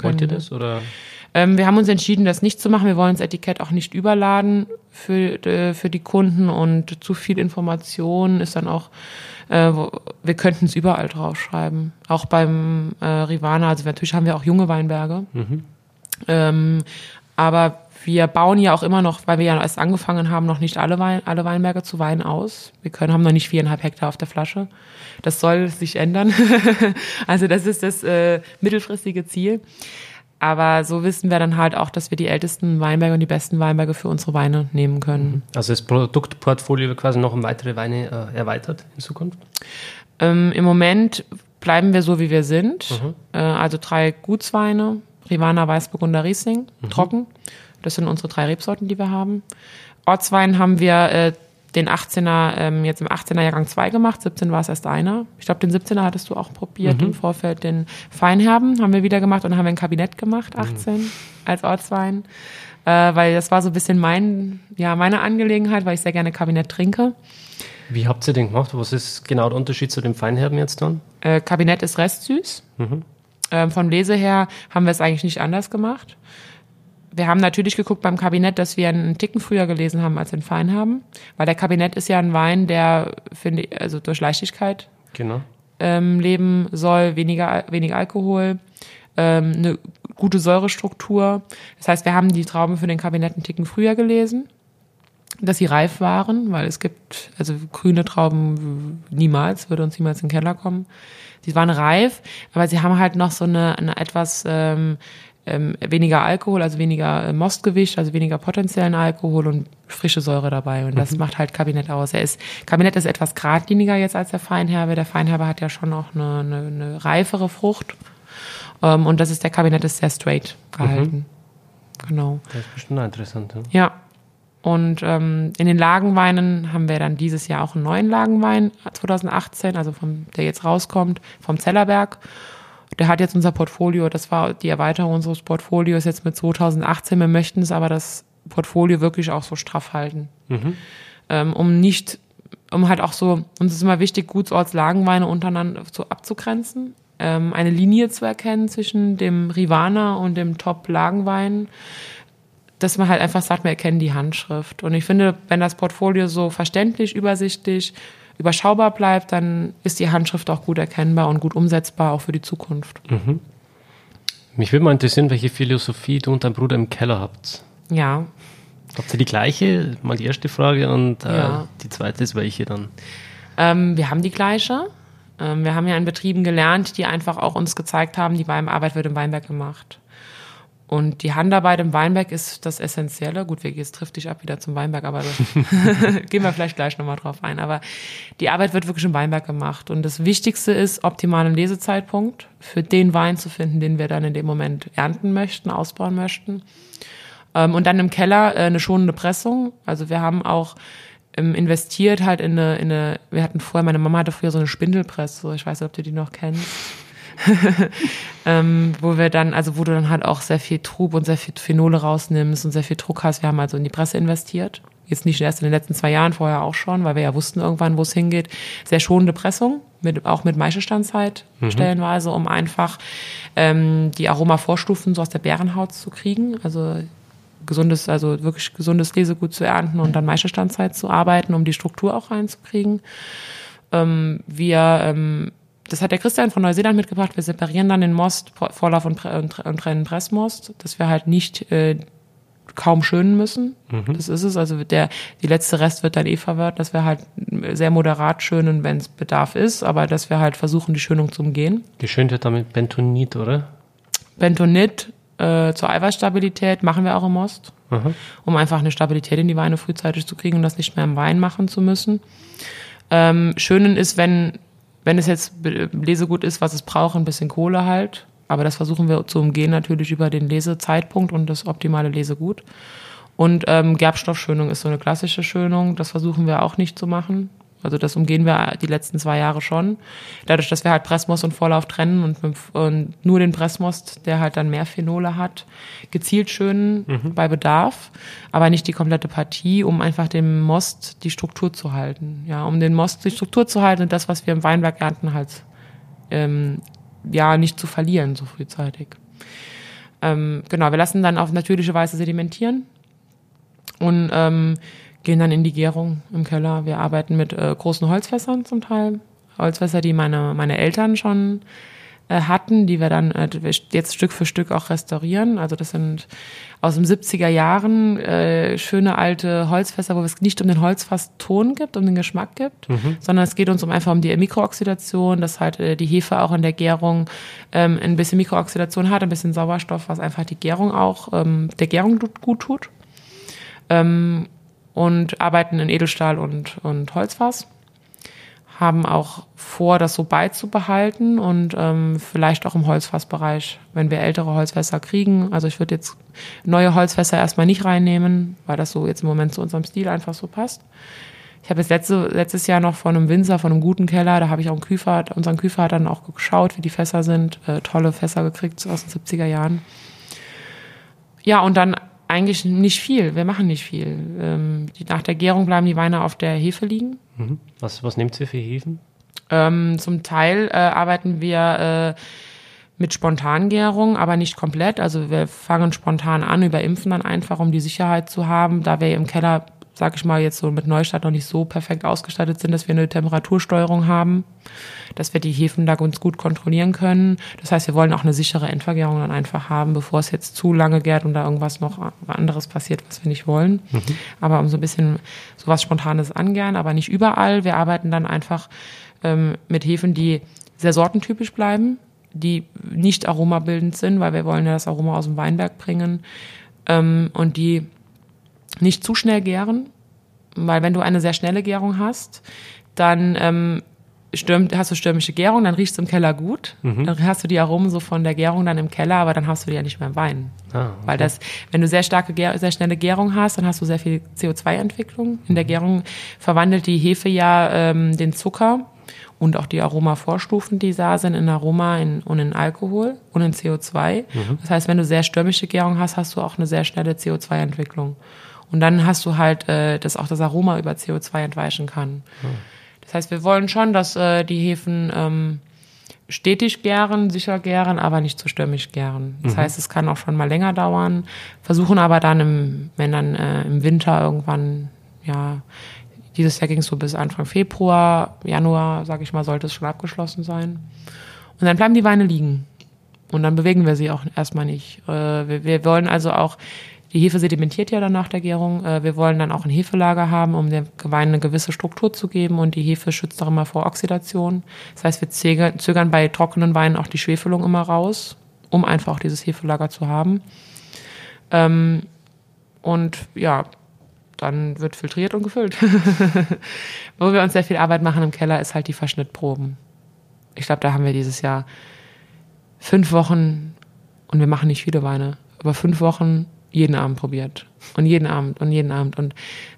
Wollt ihr das oder? Ähm, wir haben uns entschieden, das nicht zu machen. Wir wollen das Etikett auch nicht überladen für, äh, für die Kunden und zu viel Information ist dann auch, äh, wir könnten es überall draufschreiben. Auch beim äh, Rivana, also natürlich haben wir auch junge Weinberge. Mhm. Ähm, aber wir bauen ja auch immer noch, weil wir ja erst angefangen haben, noch nicht alle, Wein, alle Weinberge zu weinen aus. Wir können, haben noch nicht viereinhalb Hektar auf der Flasche. Das soll sich ändern. also das ist das äh, mittelfristige Ziel. Aber so wissen wir dann halt auch, dass wir die ältesten Weinberge und die besten Weinberge für unsere Weine nehmen können. Also das Produktportfolio wird quasi noch um weitere Weine äh, erweitert in Zukunft? Ähm, Im Moment bleiben wir so, wie wir sind. Mhm. Äh, also drei Gutsweine, Rivana, Weißburgunder, Riesling, mhm. trocken. Das sind unsere drei Rebsorten, die wir haben. Ortswein haben wir äh, den 18er, ähm, jetzt im 18er Jahrgang zwei gemacht, 17 war es erst einer. Ich glaube, den 17er hattest du auch probiert mhm. im Vorfeld. Den Feinherben haben wir wieder gemacht und haben wir ein Kabinett gemacht, 18 mhm. als Ortswein. Äh, weil das war so ein bisschen mein, ja, meine Angelegenheit, weil ich sehr gerne Kabinett trinke. Wie habt ihr den gemacht? Was ist genau der Unterschied zu dem Feinherben jetzt dann? Äh, Kabinett ist restsüß. Mhm. Ähm, vom Lese her haben wir es eigentlich nicht anders gemacht wir haben natürlich geguckt beim Kabinett, dass wir einen Ticken früher gelesen haben als den Fein haben, weil der Kabinett ist ja ein Wein, der finde also durch Leichtigkeit genau. ähm, leben soll, weniger weniger Alkohol, ähm, eine gute Säurestruktur. Das heißt, wir haben die Trauben für den Kabinett einen Ticken früher gelesen, dass sie reif waren, weil es gibt also grüne Trauben niemals würde uns niemals in den Keller kommen. Sie waren reif, aber sie haben halt noch so eine, eine etwas ähm, ähm, weniger Alkohol, also weniger äh, Mostgewicht, also weniger potenziellen Alkohol und frische Säure dabei. Und das mhm. macht halt Kabinett aus. Er ist, Kabinett ist etwas geradliniger jetzt als der Feinherbe. Der Feinherbe hat ja schon auch eine, eine, eine reifere Frucht. Ähm, und das ist der Kabinett ist sehr straight gehalten. Mhm. Genau. Das ist bestimmt interessant. Ja. ja. Und ähm, in den Lagenweinen haben wir dann dieses Jahr auch einen neuen Lagenwein 2018, also vom, der jetzt rauskommt, vom Zellerberg der hat jetzt unser Portfolio, das war die Erweiterung unseres Portfolios jetzt mit 2018. Wir möchten es aber das Portfolio wirklich auch so straff halten. Mhm. Ähm, um nicht, um halt auch so, uns ist immer wichtig, Gutsortslagenweine untereinander so abzugrenzen, ähm, eine Linie zu erkennen zwischen dem Rivana und dem Top-Lagenwein, dass man halt einfach sagt, wir erkennen die Handschrift. Und ich finde, wenn das Portfolio so verständlich, übersichtlich, überschaubar bleibt, dann ist die Handschrift auch gut erkennbar und gut umsetzbar, auch für die Zukunft. Mhm. Mich würde mal interessieren, welche Philosophie du und dein Bruder im Keller habt. Ja. Habt ihr die gleiche? Mal die erste Frage und äh, Ja. die zweite ist welche dann? Ähm, wir haben die gleiche. Ähm, wir haben ja in Betrieben gelernt, die einfach auch uns gezeigt haben, die Weinarbeit wird im Weinberg gemacht. Und die Handarbeit im Weinberg ist das Essentielle. Gut, wir jetzt trifft dich ab wieder zum Weinberg, aber das gehen wir vielleicht gleich nochmal drauf ein. Aber die Arbeit wird wirklich im Weinberg gemacht. Und das Wichtigste ist, optimalen Lesezeitpunkt für den Wein zu finden, den wir dann in dem Moment ernten möchten, ausbauen möchten. Ähm, und dann im Keller äh, eine schonende Pressung. Also wir haben auch ähm, investiert halt in eine, in eine, wir hatten vorher, meine Mama hatte früher so eine Spindelpresse, ich weiß nicht, ob du die noch kennst. ähm, wo wir dann, also wo du dann halt auch sehr viel Trub und sehr viel Phenole rausnimmst und sehr viel Druck hast. Wir haben also in die Presse investiert. Jetzt nicht erst in den letzten zwei Jahren, vorher auch schon, weil wir ja wussten irgendwann, wo es hingeht. Sehr schonende Pressung, mit, auch mit Maischestandzeit stellenweise, um einfach ähm, die Aromavorstufen so aus der Bärenhaut zu kriegen. Also gesundes, also wirklich gesundes Lesegut zu ernten und dann Maischestandzeit zu arbeiten, um die Struktur auch reinzukriegen. Ähm, wir, ähm, das hat der Christian von Neuseeland mitgebracht. Wir separieren dann den Most, Vorlauf und, und, und trennen Pressmost, dass wir halt nicht äh, kaum schönen müssen. Das ist es. Also der, die letzte Rest wird dann eh verwehrt, dass wir halt sehr moderat schönen, wenn es Bedarf ist, aber dass wir halt versuchen, die Schönung zu umgehen. Geschönt wird damit Bentonit, oder? Bentonit äh, zur Eiweißstabilität machen wir auch im Most, Aha. um einfach eine Stabilität in die Weine frühzeitig zu kriegen und das nicht mehr im Wein machen zu müssen. Ähm, Schönen ist, wenn, wenn es jetzt Lesegut ist, was es braucht, ein bisschen Kohle halt. Aber das versuchen wir zu umgehen natürlich über den Lesezeitpunkt und das optimale Lesegut. Und ähm, Gerbstoffschönung ist so eine klassische Schönung. Das versuchen wir auch nicht zu machen. Also das umgehen wir die letzten zwei Jahre schon. Dadurch, dass wir halt Pressmost und Vorlauf trennen und, mit, und nur den Pressmost, der halt dann mehr Phenole hat, gezielt schönen bei Bedarf, aber nicht die komplette Partie, um einfach dem Most die Struktur zu halten. Ja, um den Most die Struktur zu halten und das, was wir im Weinberg ernten, halt ähm, ja nicht zu verlieren so frühzeitig. Ähm, genau, wir lassen dann auf natürliche Weise sedimentieren und ähm, gehen dann in die Gärung im Keller. Wir arbeiten mit äh, großen Holzfässern zum Teil. Holzfässer, die meine, meine Eltern schon äh, hatten, die wir dann äh, jetzt Stück für Stück auch restaurieren. Also das sind aus den 70er Jahren äh, schöne alte Holzfässer, wo es nicht um den Holzfasston gibt, um den Geschmack gibt, sondern es geht uns um einfach um die Mikrooxidation, dass halt äh, die Hefe auch in der Gärung ähm, ein bisschen Mikrooxidation hat, ein bisschen Sauerstoff, was einfach die Gärung auch ähm, der Gärung gut tut ähm, und arbeiten in Edelstahl und, und Holzfass. Haben auch vor, das so beizubehalten und ähm, vielleicht auch im Holzfassbereich, wenn wir ältere Holzfässer kriegen. Also ich würde jetzt neue Holzfässer erstmal nicht reinnehmen, weil das so jetzt im Moment zu unserem Stil einfach so passt. Ich habe jetzt letzte, letztes Jahr noch von einem Winzer, von einem guten Keller, da habe ich auch einen Küfer, unseren Küfer hat dann auch geschaut, wie die Fässer sind, äh, tolle Fässer gekriegt aus den 70er Jahren. Ja, und dann eigentlich nicht viel. Wir machen nicht viel. Ähm, die, nach der Gärung bleiben die Weine auf der Hefe liegen. Mhm. Was, was nehmt ihr für Hefen? Ähm, zum Teil äh, arbeiten wir äh, mit Spontangärung, aber nicht komplett. Also wir fangen spontan an, überimpfen dann einfach, um die Sicherheit zu haben, da wir im Keller, sag ich mal, jetzt so mit Neustadt noch nicht so perfekt ausgestattet sind, dass wir eine Temperatursteuerung haben, dass wir die Hefen da ganz gut kontrollieren können. Das heißt, wir wollen auch eine sichere Endvergärung dann einfach haben, bevor es jetzt zu lange gärt und da irgendwas noch anderes passiert, was wir nicht wollen. Aber um so ein bisschen sowas Spontanes angern, aber nicht überall. Wir arbeiten dann einfach ähm, mit Hefen, die sehr sortentypisch bleiben, die nicht aromabildend sind, weil wir wollen ja das Aroma aus dem Weinberg bringen ähm, und die nicht zu schnell gären, weil wenn du eine sehr schnelle Gärung hast, dann ähm, stürmt, hast du stürmische Gärung, dann riechst du im Keller gut, dann hast du die Aromen so von der Gärung dann im Keller, aber dann hast du die ja nicht mehr im Wein. Ah, Weil das, wenn du sehr starke, sehr schnelle Gärung hast, dann hast du sehr viel CO2-Entwicklung. In der Gärung verwandelt die Hefe ja ähm, den Zucker und auch die Aromavorstufen, die da sind, in Aroma in, und in Alkohol und in CO2. Das heißt, wenn du sehr stürmische Gärung hast, hast du auch eine sehr schnelle CO2-Entwicklung. Und dann hast du halt, äh, dass auch das Aroma über CO2 entweichen kann. Das heißt, wir wollen schon, dass äh, die Hefen ähm, stetig gären, sicher gären, aber nicht zu stürmisch gären. Das heißt, es kann auch schon mal länger dauern. Versuchen aber dann, im, wenn dann äh, im Winter irgendwann, ja, dieses Jahr ging es so bis Anfang Februar, Januar, sag ich mal, sollte es schon abgeschlossen sein. Und dann bleiben die Weine liegen. Und dann bewegen wir sie auch erstmal nicht. Äh, wir, wir wollen also auch Die Hefe sedimentiert ja dann nach der Gärung. Äh, wir wollen dann auch ein Hefelager haben, um dem Wein eine gewisse Struktur zu geben. Und die Hefe schützt auch immer vor Oxidation. Das heißt, wir zögern, bei trockenen Weinen auch die Schwefelung immer raus, um einfach auch dieses Hefelager zu haben. Ähm, und ja, dann wird filtriert und gefüllt. Wo wir uns sehr viel Arbeit machen im Keller, ist halt die Verschnittproben. Ich glaube, da haben wir dieses Jahr fünf Wochen und wir machen nicht viele Weine, aber fünf Wochen jeden Abend probiert. Und jeden Abend und jeden Abend. Und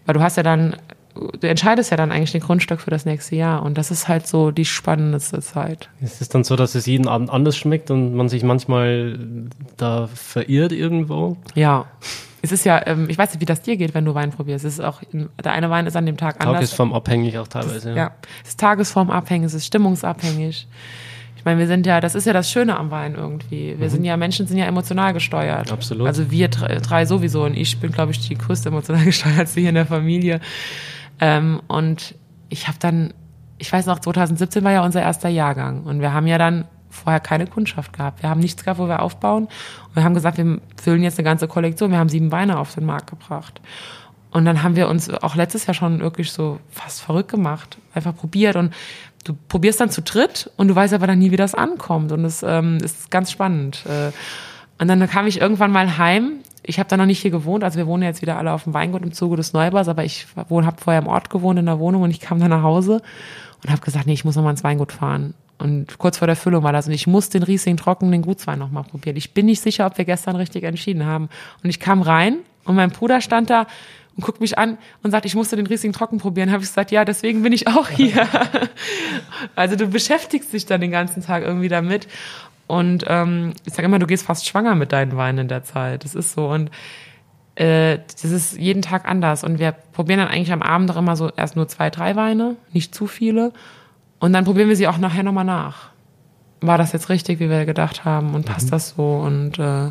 weil du hast ja dann, du entscheidest ja dann eigentlich den Grundstock für das nächste Jahr. Und das ist halt so die spannendste Zeit. Ist es dann so, dass es jeden Abend anders schmeckt und man sich manchmal da verirrt irgendwo? Ja. Es ist ja, ähm, ich weiß nicht, wie das dir geht, wenn du Wein probierst. Es ist auch, der eine Wein ist an dem Tag anders. Tagesformabhängig auch teilweise. Ja. ja. Es ist tagesformabhängig, es ist stimmungsabhängig. Ich meine, wir sind ja, das ist ja das Schöne am Wein irgendwie. Wir mhm. sind ja, Menschen sind ja emotional gesteuert. Absolut. Also wir drei sowieso und ich bin, glaube ich, die größte emotional gesteuertste hier in der Familie. Ähm, und ich habe dann, ich weiß noch, 2017 war ja unser erster Jahrgang und wir haben ja dann vorher keine Kundschaft gehabt. Wir haben nichts gehabt, wo wir aufbauen. Und wir haben gesagt, wir füllen jetzt eine ganze Kollektion. Wir haben sieben Weine auf den Markt gebracht. Und dann haben wir uns auch letztes Jahr schon wirklich so fast verrückt gemacht, einfach probiert und du probierst dann zu dritt und du weißt aber dann nie, wie das ankommt. Und das ähm, ist ganz spannend. Äh, und dann kam ich irgendwann mal heim. Ich habe da noch nicht hier gewohnt, also wir wohnen jetzt wieder alle auf dem Weingut im Zuge des Neubaus, aber ich habe vorher im Ort gewohnt in der Wohnung und ich kam dann nach Hause und habe gesagt, nee, ich muss noch mal ins Weingut fahren. Und kurz vor der Füllung war das. Und ich muss den Riesling trocken, den Gutswein noch mal probieren. Ich bin nicht sicher, ob wir gestern richtig entschieden haben. Und ich kam rein und mein Bruder stand da und guckt mich an und sagt, ich musste den Riesling trocken probieren. Habe ich gesagt, ja, deswegen bin ich auch hier. also du beschäftigst dich dann den ganzen Tag irgendwie damit. Und ähm, ich sage immer, du gehst fast schwanger mit deinen Weinen in der Zeit. Das ist so. Und äh, das ist jeden Tag anders. Und wir probieren dann eigentlich am Abend auch immer so erst nur zwei, drei Weine, nicht zu viele. Und dann probieren wir sie auch nachher nochmal nach. War das jetzt richtig, wie wir gedacht haben? Und passt mhm. das so? Und äh,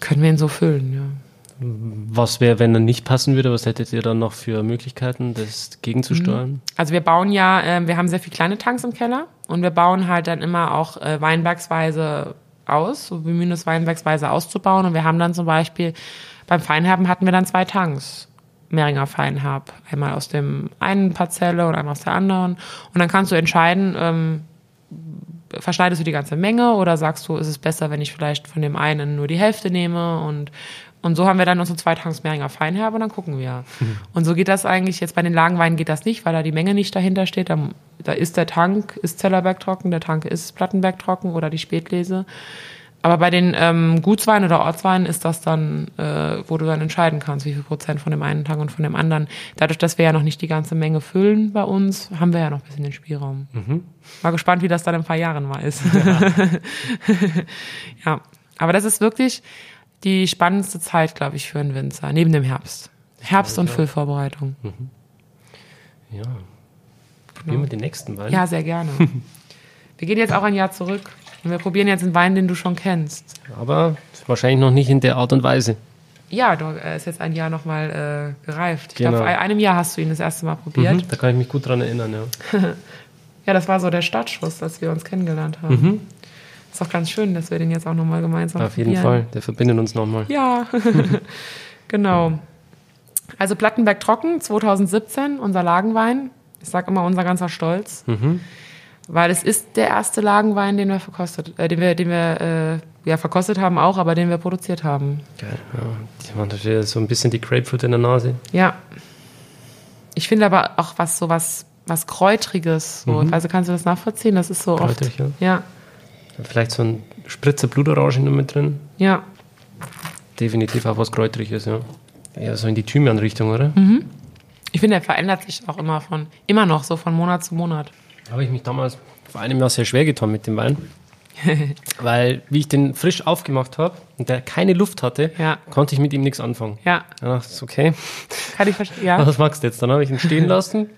können wir ihn so füllen, ja. Was wäre, wenn er nicht passen würde? Was hättet ihr dann noch für Möglichkeiten, das gegenzusteuern? Mhm. Also wir bauen ja, äh, wir haben sehr viele kleine Tanks im Keller und wir bauen halt dann immer auch äh, weinbergsweise aus, so bemühen es weinbergsweise auszubauen. Und wir haben dann zum Beispiel beim Feinherben hatten wir dann zwei Tanks. Mehringer Feinherb. Einmal aus dem einen Parzelle und einmal aus der anderen. Und dann kannst du entscheiden, ähm, verschneidest du die ganze Menge oder sagst du, ist es besser, wenn ich vielleicht von dem einen nur die Hälfte nehme und und so haben wir dann unsere zwei Tanks Mehringer Feinherbe und dann gucken wir. Mhm. Und so geht das eigentlich, jetzt bei den Lagenweinen geht das nicht, weil da die Menge nicht dahinter steht. Da, da ist der Tank, ist Zellerberg trocken, der Tank ist Plattenberg trocken oder die Spätlese. Aber bei den ähm, Gutsweinen oder Ortsweinen ist das dann, äh, wo du dann entscheiden kannst, wie viel Prozent von dem einen Tank und von dem anderen. Dadurch, dass wir ja noch nicht die ganze Menge füllen bei uns, haben wir ja noch ein bisschen den Spielraum. Mhm. Mal gespannt, wie das dann in ein paar Jahren mal ist. Ja. ja. Aber das ist wirklich, die spannendste Zeit, glaube ich, für einen Winzer, neben dem Herbst. Herbst und Füllvorbereitung. Mhm. Ja. Probieren genau. wir den nächsten Wein? Ja, sehr gerne. wir gehen jetzt auch ein Jahr zurück und wir probieren jetzt einen Wein, den du schon kennst. Aber wahrscheinlich noch nicht in der Art und Weise. Ja, du, er ist jetzt ein Jahr nochmal äh, gereift. Ich genau. glaube, vor einem Jahr hast du ihn das erste Mal probiert. Mhm, da kann ich mich gut dran erinnern, ja. ja, das war so der Startschuss, als wir uns kennengelernt haben. Mhm. Ist auch ganz schön, dass wir den jetzt auch nochmal gemeinsam Auf jeden Fall, der verbindet uns nochmal. Ja, genau. Also Plattenberg Trocken 2017, unser Lagenwein. Ich sage immer unser ganzer Stolz. Mhm. Weil es ist der erste Lagenwein, den wir verkostet, äh, den wir, den wir äh, ja, verkostet haben auch, aber den wir produziert haben. Geil, ja. Die haben natürlich so ein bisschen die Grapefruit in der Nase. Ja. Ich finde aber auch was so was, was Kräutriges. So. Mhm. Also kannst du das nachvollziehen? Das ist so Kräutrig, oft. Ja. ja. Vielleicht so ein Spritzer Blutorange noch mit drin. Ja. Definitiv auch was Kräutriges, ja. Ja, so in die Thymian-Richtung, oder? Mhm. Ich finde, er verändert sich auch immer von, immer noch so von Monat zu Monat. Habe ich mich damals vor einem Jahr sehr schwer getan mit dem Wein. Weil, wie ich den frisch aufgemacht habe und der keine Luft hatte, ja. konnte ich mit ihm nichts anfangen. Ja. Dann dachte ich, okay. Kann ich verstehen, ja. Was magst du jetzt? Dann habe ich ihn stehen lassen,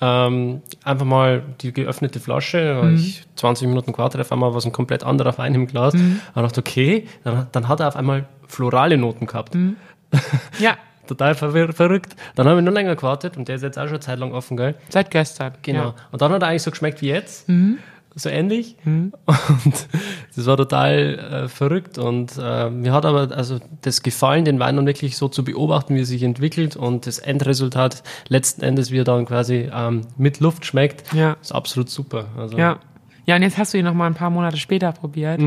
ähm, einfach mal die geöffnete Flasche, mhm. ich 20 Minuten gewartet, auf einmal war es ein komplett anderer auf einem Glas. Mhm. Und dachte, okay, dann, dann, hat er auf einmal florale Noten gehabt. Mhm. Ja. Total verwir verrückt. Dann habe ich noch länger gewartet und der ist jetzt auch schon eine Zeit lang offen, gell? Seit gestern. Genau. Ja. Und dann hat er eigentlich so geschmeckt wie jetzt. Mhm. So ähnlich. Mhm. Und das war total äh, verrückt. Und äh, mir hat aber also das gefallen, den Wein dann wirklich so zu beobachten, wie er sich entwickelt und das Endresultat letzten Endes, wie er dann quasi ähm, mit Luft schmeckt, Ja. ist absolut super. Also, Ja. Ja, und jetzt hast du ihn noch mal ein paar Monate später probiert.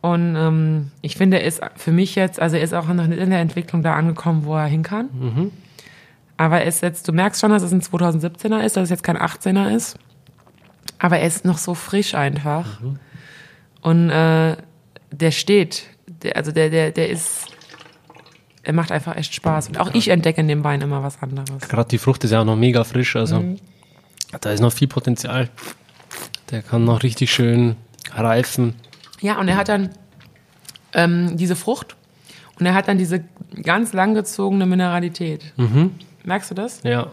Und ähm, ich finde, er ist für mich jetzt, also er ist auch noch nicht in der Entwicklung da angekommen, wo er hin kann. Aber er ist jetzt, du merkst schon, dass es ein 2017er ist, dass es jetzt kein 18er ist. Aber er ist noch so frisch einfach. Und äh, der steht. Der, also der, der, der ist, er macht einfach echt Spaß. Und auch ich entdecke in dem Wein immer was anderes. Gerade die Frucht ist ja auch noch mega frisch, also da ist noch viel Potenzial. Der kann noch richtig schön reifen. Ja, und er hat dann ähm, diese Frucht und er hat dann diese ganz langgezogene Mineralität. Merkst du das? Ja,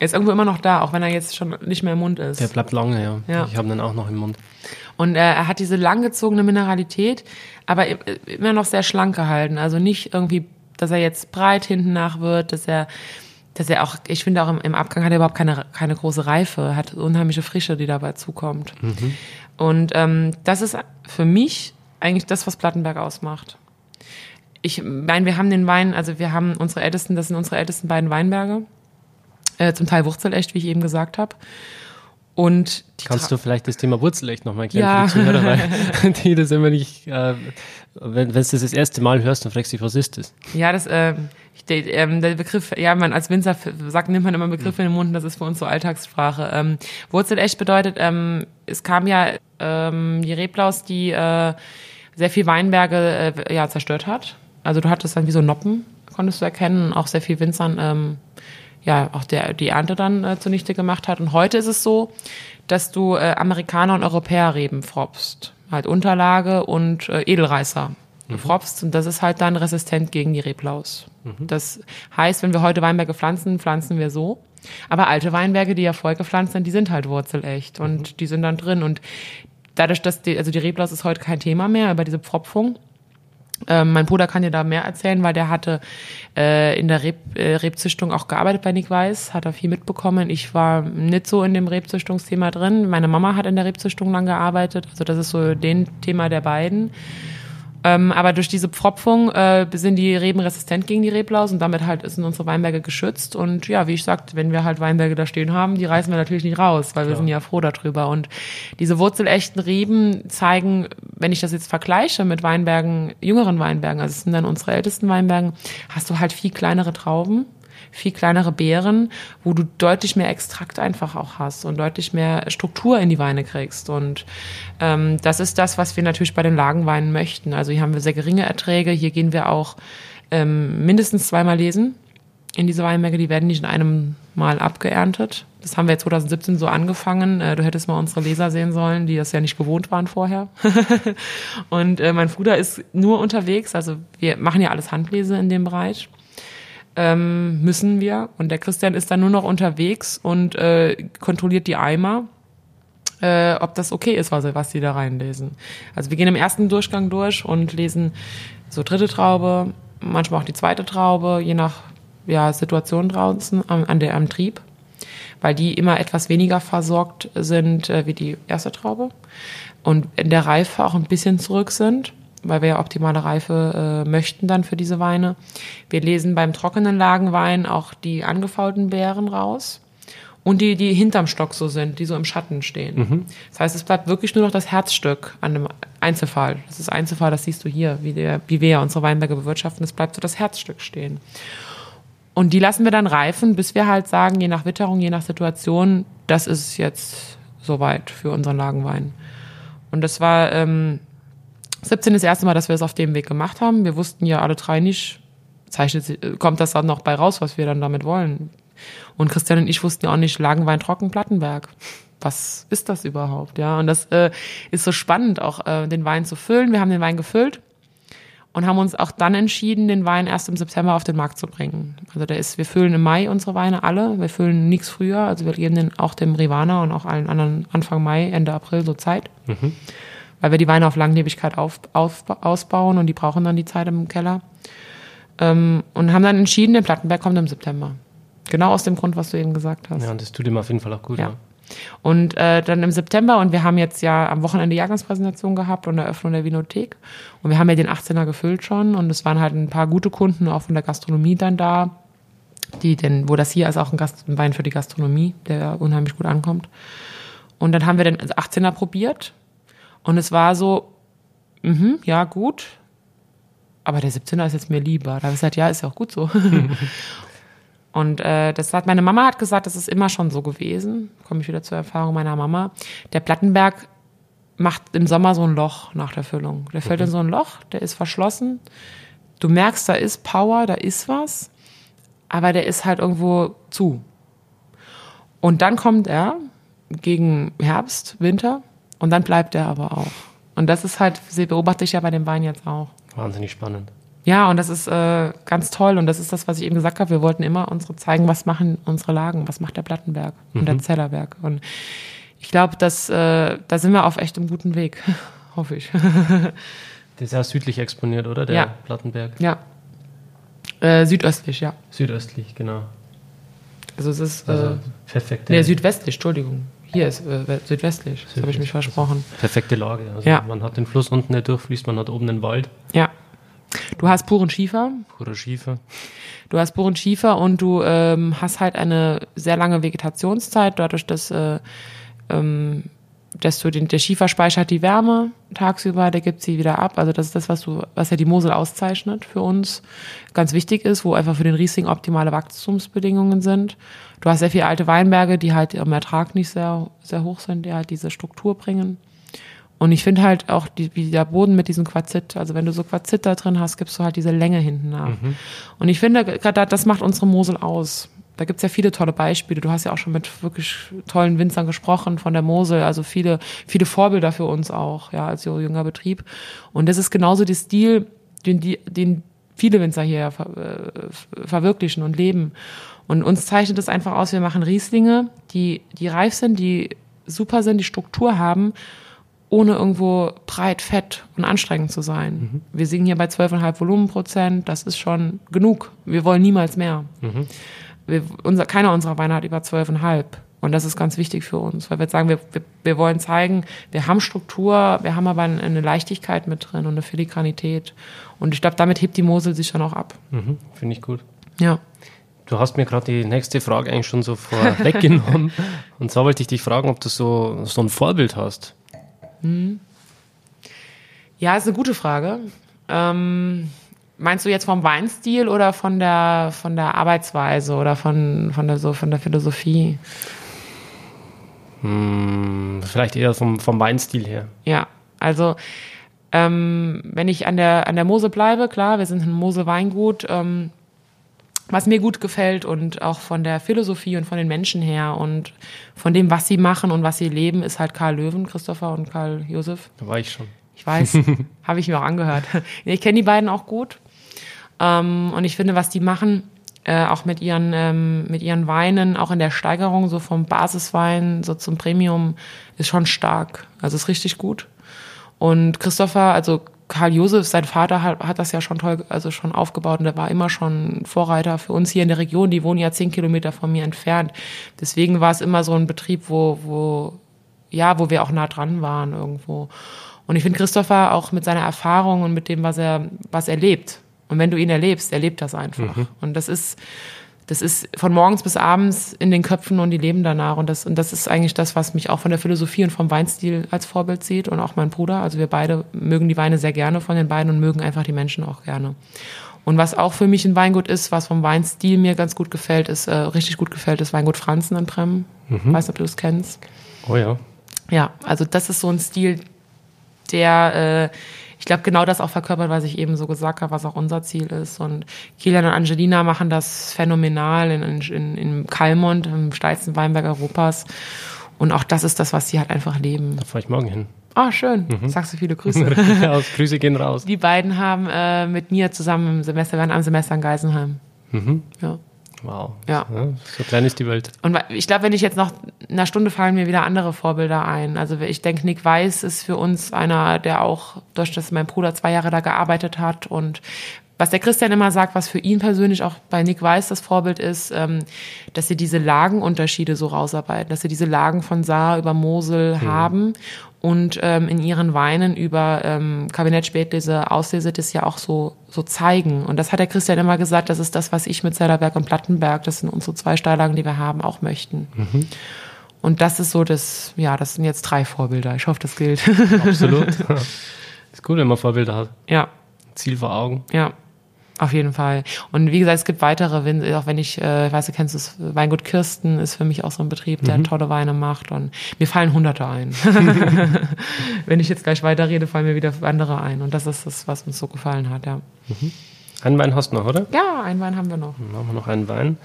Er ist irgendwo immer noch da, auch wenn er jetzt schon nicht mehr im Mund ist. der bleibt lange, ja. Ja. Ich habe den auch noch im Mund. Und äh, er hat diese langgezogene Mineralität, aber i- immer noch sehr schlank gehalten. Also nicht irgendwie, dass er jetzt breit hinten nach wird, dass er, dass er auch, ich finde auch im, im Abgang hat er überhaupt keine, keine große Reife, hat unheimliche Frische, die dabei zukommt. Und ähm, das ist für mich eigentlich das, was Plattenberg ausmacht. Ich meine, wir haben den Wein, also wir haben unsere ältesten, das sind unsere ältesten beiden Weinberge, äh, zum Teil Wurzelecht, wie ich eben gesagt habe. Und Kannst du vielleicht das Thema Wurzelecht nochmal erklären Ja. für die Zuhörer, weil die das immer nicht, äh, wenn, wenn du das das erste Mal hörst, dann fragst du dich, was ist das? Ja, das, der, ähm, der Begriff, ja, man als Winzer sagt, nimmt man immer Begriffe in den Mund, das ist für uns so Alltagssprache. Ähm, Wurzelecht bedeutet, ähm, es kam ja ähm, die Reblaus, die äh, sehr viel Weinberge äh, ja, zerstört hat. Also du hattest dann wie so Noppen, konntest du erkennen, auch sehr viel Winzern, ähm, ja, auch der, die Ernte dann äh, zunichte gemacht hat. Und heute ist es so, dass du äh, Amerikaner und Europäer Reben fropst. Halt Unterlage und äh, Edelreißer fropst. Und das ist halt dann resistent gegen die Reblaus. Das heißt, wenn wir heute Weinberge pflanzen, pflanzen wir so. Aber alte Weinberge, die ja vorher gepflanzt sind, die sind halt wurzelecht und die sind dann drin. Und dadurch, dass die, also die Reblaus ist heute kein Thema mehr über diese Pfropfung. Ähm, mein Bruder kann dir da mehr erzählen, weil der hatte äh, in der Reb, äh, Rebzüchtung auch gearbeitet bei Nick Weiß, hat er viel mitbekommen. Ich war nicht so in dem Rebzüchtungsthema drin. Meine Mama hat in der Rebzüchtung lang gearbeitet, also das ist so den Thema der beiden. Ähm, aber durch diese Pfropfung äh, sind die Reben resistent gegen die Reblaus und damit halt sind unsere Weinberge geschützt. Und ja, wie ich sagte, wenn wir halt Weinberge da stehen haben, die reißen wir natürlich nicht raus, weil wir sind ja froh darüber. Und diese wurzelechten Reben zeigen, wenn ich das jetzt vergleiche mit Weinbergen, jüngeren Weinbergen, also es sind dann unsere ältesten Weinbergen, hast du halt viel kleinere Trauben viel kleinere Beeren, wo du deutlich mehr Extrakt einfach auch hast und deutlich mehr Struktur in die Weine kriegst. Und ähm, das ist das, was wir natürlich bei den Lagenweinen möchten. Also hier haben wir sehr geringe Erträge. Hier gehen wir auch ähm, mindestens zweimal lesen in diese Weinberge. Die werden nicht in einem Mal abgeerntet. Das haben wir 2017 so angefangen. Äh, Du hättest mal unsere Leser sehen sollen, die das ja nicht gewohnt waren vorher. und äh, mein Bruder ist nur unterwegs. Also wir machen ja alles Handlese in dem Bereich ähm, müssen wir. Und der Christian ist dann nur noch unterwegs und äh, kontrolliert die Eimer, äh, ob das okay ist, was, was die da reinlesen. Also wir gehen im ersten Durchgang durch und lesen so dritte Traube, manchmal auch die zweite Traube, je nach ja, Situation draußen am, an der, am Trieb, weil die immer etwas weniger versorgt sind äh, wie die erste Traube und in der Reife auch ein bisschen zurück sind weil wir ja optimale Reife äh, möchten dann für diese Weine. Wir lesen beim trockenen Lagenwein auch die angefaulten Beeren raus und die, die hinterm Stock so sind, die so im Schatten stehen. Das heißt, es bleibt wirklich nur noch das Herzstück an dem Einzelfall. Das ist Einzelfall, das siehst du hier, wie, der, wie wir ja unsere Weinberge bewirtschaften. Es bleibt so das Herzstück stehen. Und die lassen wir dann reifen, bis wir halt sagen, je nach Witterung, je nach Situation, das ist jetzt soweit für unseren Lagenwein. Und das war ähm, 17 ist das erste Mal, dass wir es auf dem Weg gemacht haben. Wir wussten ja alle drei nicht, zeichnet, kommt das dann noch bei raus, was wir dann damit wollen. Und Christian und ich wussten ja auch nicht, Lagenwein trocken Plattenberg. Was ist das überhaupt? Ja, und das äh, ist so spannend, auch äh, den Wein zu füllen. Wir haben den Wein gefüllt und haben uns auch dann entschieden, den Wein erst im September auf den Markt zu bringen. Also der ist, wir füllen im Mai unsere Weine alle. Wir füllen nichts früher. Also wir geben den auch dem Rivana und auch allen anderen Anfang Mai, Ende April so Zeit weil wir die Weine auf Langlebigkeit auf, auf, ausbauen und die brauchen dann die Zeit im Keller. Ähm, und haben dann entschieden, der Plattenberg kommt im September. Genau aus dem Grund, was du eben gesagt hast. Ja, und das tut ihm auf jeden Fall auch gut. Ja. Ja. Und äh, dann im September, und wir haben jetzt ja am Wochenende Jahrgangspräsentation gehabt und Eröffnung der Vinothek. Und wir haben ja den 18er gefüllt schon. Und es waren halt ein paar gute Kunden auch von der Gastronomie dann da, die denn, wo das hier ist auch ein, Gast, ein Wein für die Gastronomie, der unheimlich gut ankommt. Und dann haben wir den 18er probiert. Und es war so, mhm, ja, gut. Aber der 17er ist jetzt mir lieber. Da habe ich gesagt, ja, ist ja auch gut so. Und äh, das hat meine Mama hat gesagt, das ist immer schon so gewesen. Komme ich wieder zur Erfahrung meiner Mama. Der Plattenberg macht im Sommer so ein Loch nach der Füllung. Der fällt Mhm. in so ein Loch, der ist verschlossen. Du merkst, da ist Power, da ist was, aber der ist halt irgendwo zu. Und dann kommt er gegen Herbst, Winter und dann bleibt er aber auch. Und das ist halt, sie beobachte ich ja bei dem Wein jetzt auch. Wahnsinnig spannend. Ja, und das ist äh, ganz toll. Und das ist das, was ich eben gesagt habe. Wir wollten immer unsere zeigen, was machen unsere Lagen, was macht der Plattenberg und der Zellerberg. Und ich glaube, dass äh, da sind wir auf echt einem guten Weg. Hoffe ich. Der ist ja südlich exponiert, oder? Der Ja. Plattenberg. ja. Äh, südöstlich, ja. Südöstlich, genau. Also es ist Also äh, perfekte, nee, südwestlich, Entschuldigung. Hier ist äh, we- südwestlich. Das habe ich mich versprochen. perfekte Lage. Also Ja. man hat den Fluss unten, der durchfließt, man hat oben den Wald, Ja. Du hast puren Schiefer. purer Schiefer. Du hast puren Schiefer und du ähm, hast halt eine sehr lange Vegetationszeit, dadurch, dass, äh, ähm, du den, der Schiefer speichert die Wärme tagsüber, der gibt sie wieder ab. Also das ist das, was du, was ja die Mosel auszeichnet für uns, ganz wichtig ist, wo einfach für den Riesling optimale Wachstumsbedingungen sind. Du hast sehr viele alte Weinberge, die halt im Ertrag nicht sehr, sehr hoch sind, die halt diese Struktur bringen. Und ich finde halt auch, die, wie der Boden mit diesem Quarzit, also wenn du so Quarzit da drin hast, gibst du halt diese Länge hinten nach. Und ich finde, gerade das macht unsere Mosel aus. Da gibt's ja viele tolle Beispiele. Du hast ja auch schon mit wirklich tollen Winzern gesprochen von der Mosel, also viele, viele Vorbilder für uns auch, ja, als jünger Betrieb. Und das ist genauso der Stil, den, den viele Winzer hier äh, verwirklichen und leben. Und uns zeichnet es einfach aus, wir machen Rieslinge, die, die reif sind, die super sind, die Struktur haben, ohne irgendwo breit, fett und anstrengend zu sein. Wir singen hier bei 12,5 Volumenprozent, das ist schon genug. Wir wollen niemals mehr. Wir, unser, keiner unserer Weine hat über 12,5. Und das ist ganz wichtig für uns, weil wir sagen, wir, wir, wir wollen zeigen, wir haben Struktur, wir haben aber eine, Leichtigkeit mit drin und eine Filigranität. Und ich glaube, damit hebt die Mosel sich schon auch ab. Mhm, Finde ich gut. Ja. Du hast mir gerade die nächste Frage eigentlich schon so vorweggenommen. Und zwar wollte ich dich fragen, ob du so, so ein Vorbild hast. Ja, ist eine gute Frage. Ähm, meinst du jetzt vom Weinstil oder von der von der Arbeitsweise oder von von der so von der Philosophie? Hm, vielleicht eher vom, vom Weinstil her. Ja, also ähm, wenn ich an der an der Mose bleibe, klar, wir sind ein Mose Weingut. Ähm, was mir gut gefällt und auch von der Philosophie und von den Menschen her und von dem, was sie machen und was sie leben, ist halt Karl Löwen, Christopher und Karl Josef. Da war ich schon. Ich weiß, habe ich mir auch angehört. Ich kenne die beiden auch gut. Ähm, und ich finde, was die machen, äh, auch mit ihren, ähm, mit ihren Weinen, auch in der Steigerung, so vom Basiswein so zum Premium, ist schon stark. Also ist richtig gut. Und Christopher, also Karl Josef, sein Vater, hat, hat das ja schon toll, also schon aufgebaut und der war immer schon Vorreiter für uns hier in der Region. Die wohnen ja zehn Kilometer von mir entfernt. Deswegen war es immer so ein Betrieb, wo, wo, ja, wo wir auch nah dran waren irgendwo. Und ich finde Christopher auch mit seiner Erfahrung und mit dem, was er, was er lebt. Und wenn du ihn erlebst, erlebt das einfach. Und das ist, das ist von morgens bis abends in den Köpfen und die leben danach. Und das, und das ist eigentlich das, was mich auch von der Philosophie und vom Weinstil als Vorbild sieht. Und auch mein Bruder. Also wir beide mögen die Weine sehr gerne von den beiden und mögen einfach die Menschen auch gerne. Und was auch für mich ein Weingut ist, was vom Weinstil mir ganz gut gefällt, ist, äh, richtig gut gefällt, ist Weingut Franzen in Brem. Weiß nicht, ob du das kennst. Oh ja. Ja, also das ist so ein Stil, der, äh, ich glaube, genau das auch verkörpert, was ich eben so gesagt habe, was auch unser Ziel ist. Und Kilian und Angelina machen das phänomenal in, in, in Kalmont, im steilsten Weinberg Europas. Und auch das ist das, was sie halt einfach leben. Da fahre ich morgen hin. Ah, schön. Sagst du viele Grüße. Grüße gehen raus. Die beiden haben äh, mit mir zusammen im Semester, waren am Semester in Geisenheim. Ja. Wow. Ja. So klein ist die Welt. Und ich glaube, wenn ich jetzt noch in einer Stunde fallen mir wieder andere Vorbilder ein. Also ich denke, Nick Weiß ist für uns einer, der auch, durch das mein Bruder zwei Jahre da gearbeitet hat und was der Christian immer sagt, was für ihn persönlich auch bei Nick Weiß das Vorbild ist, ähm, dass sie diese Lagenunterschiede so rausarbeiten, dass sie diese Lagen von Saar über Mosel mhm. haben und ähm, in ihren Weinen über ähm, Kabinett Spätlese, Auslese das ja auch so, so zeigen. Und das hat der Christian immer gesagt, das ist das, was ich mit Zellerberg und Plattenberg, das sind unsere zwei Steillagen, die wir haben, auch möchten. Mhm. Und das ist so das, ja, das sind jetzt drei Vorbilder. Ich hoffe, das gilt. Absolut. ist gut, wenn man Vorbilder hat. Ja. Ziel vor Augen. Ja. Auf jeden Fall. Und wie gesagt, es gibt weitere, auch wenn ich, äh, ich weiß, du kennst das Weingut Kirsten, ist für mich auch so ein Betrieb, der mhm. tolle Weine macht. Und mir fallen Hunderte ein. wenn ich jetzt gleich weiterrede, fallen mir wieder andere ein. Und das ist das, was uns so gefallen hat, ja. Mhm. Einen Wein hast du noch, oder? Ja, einen Wein haben wir noch. Dann machen wir noch einen Wein.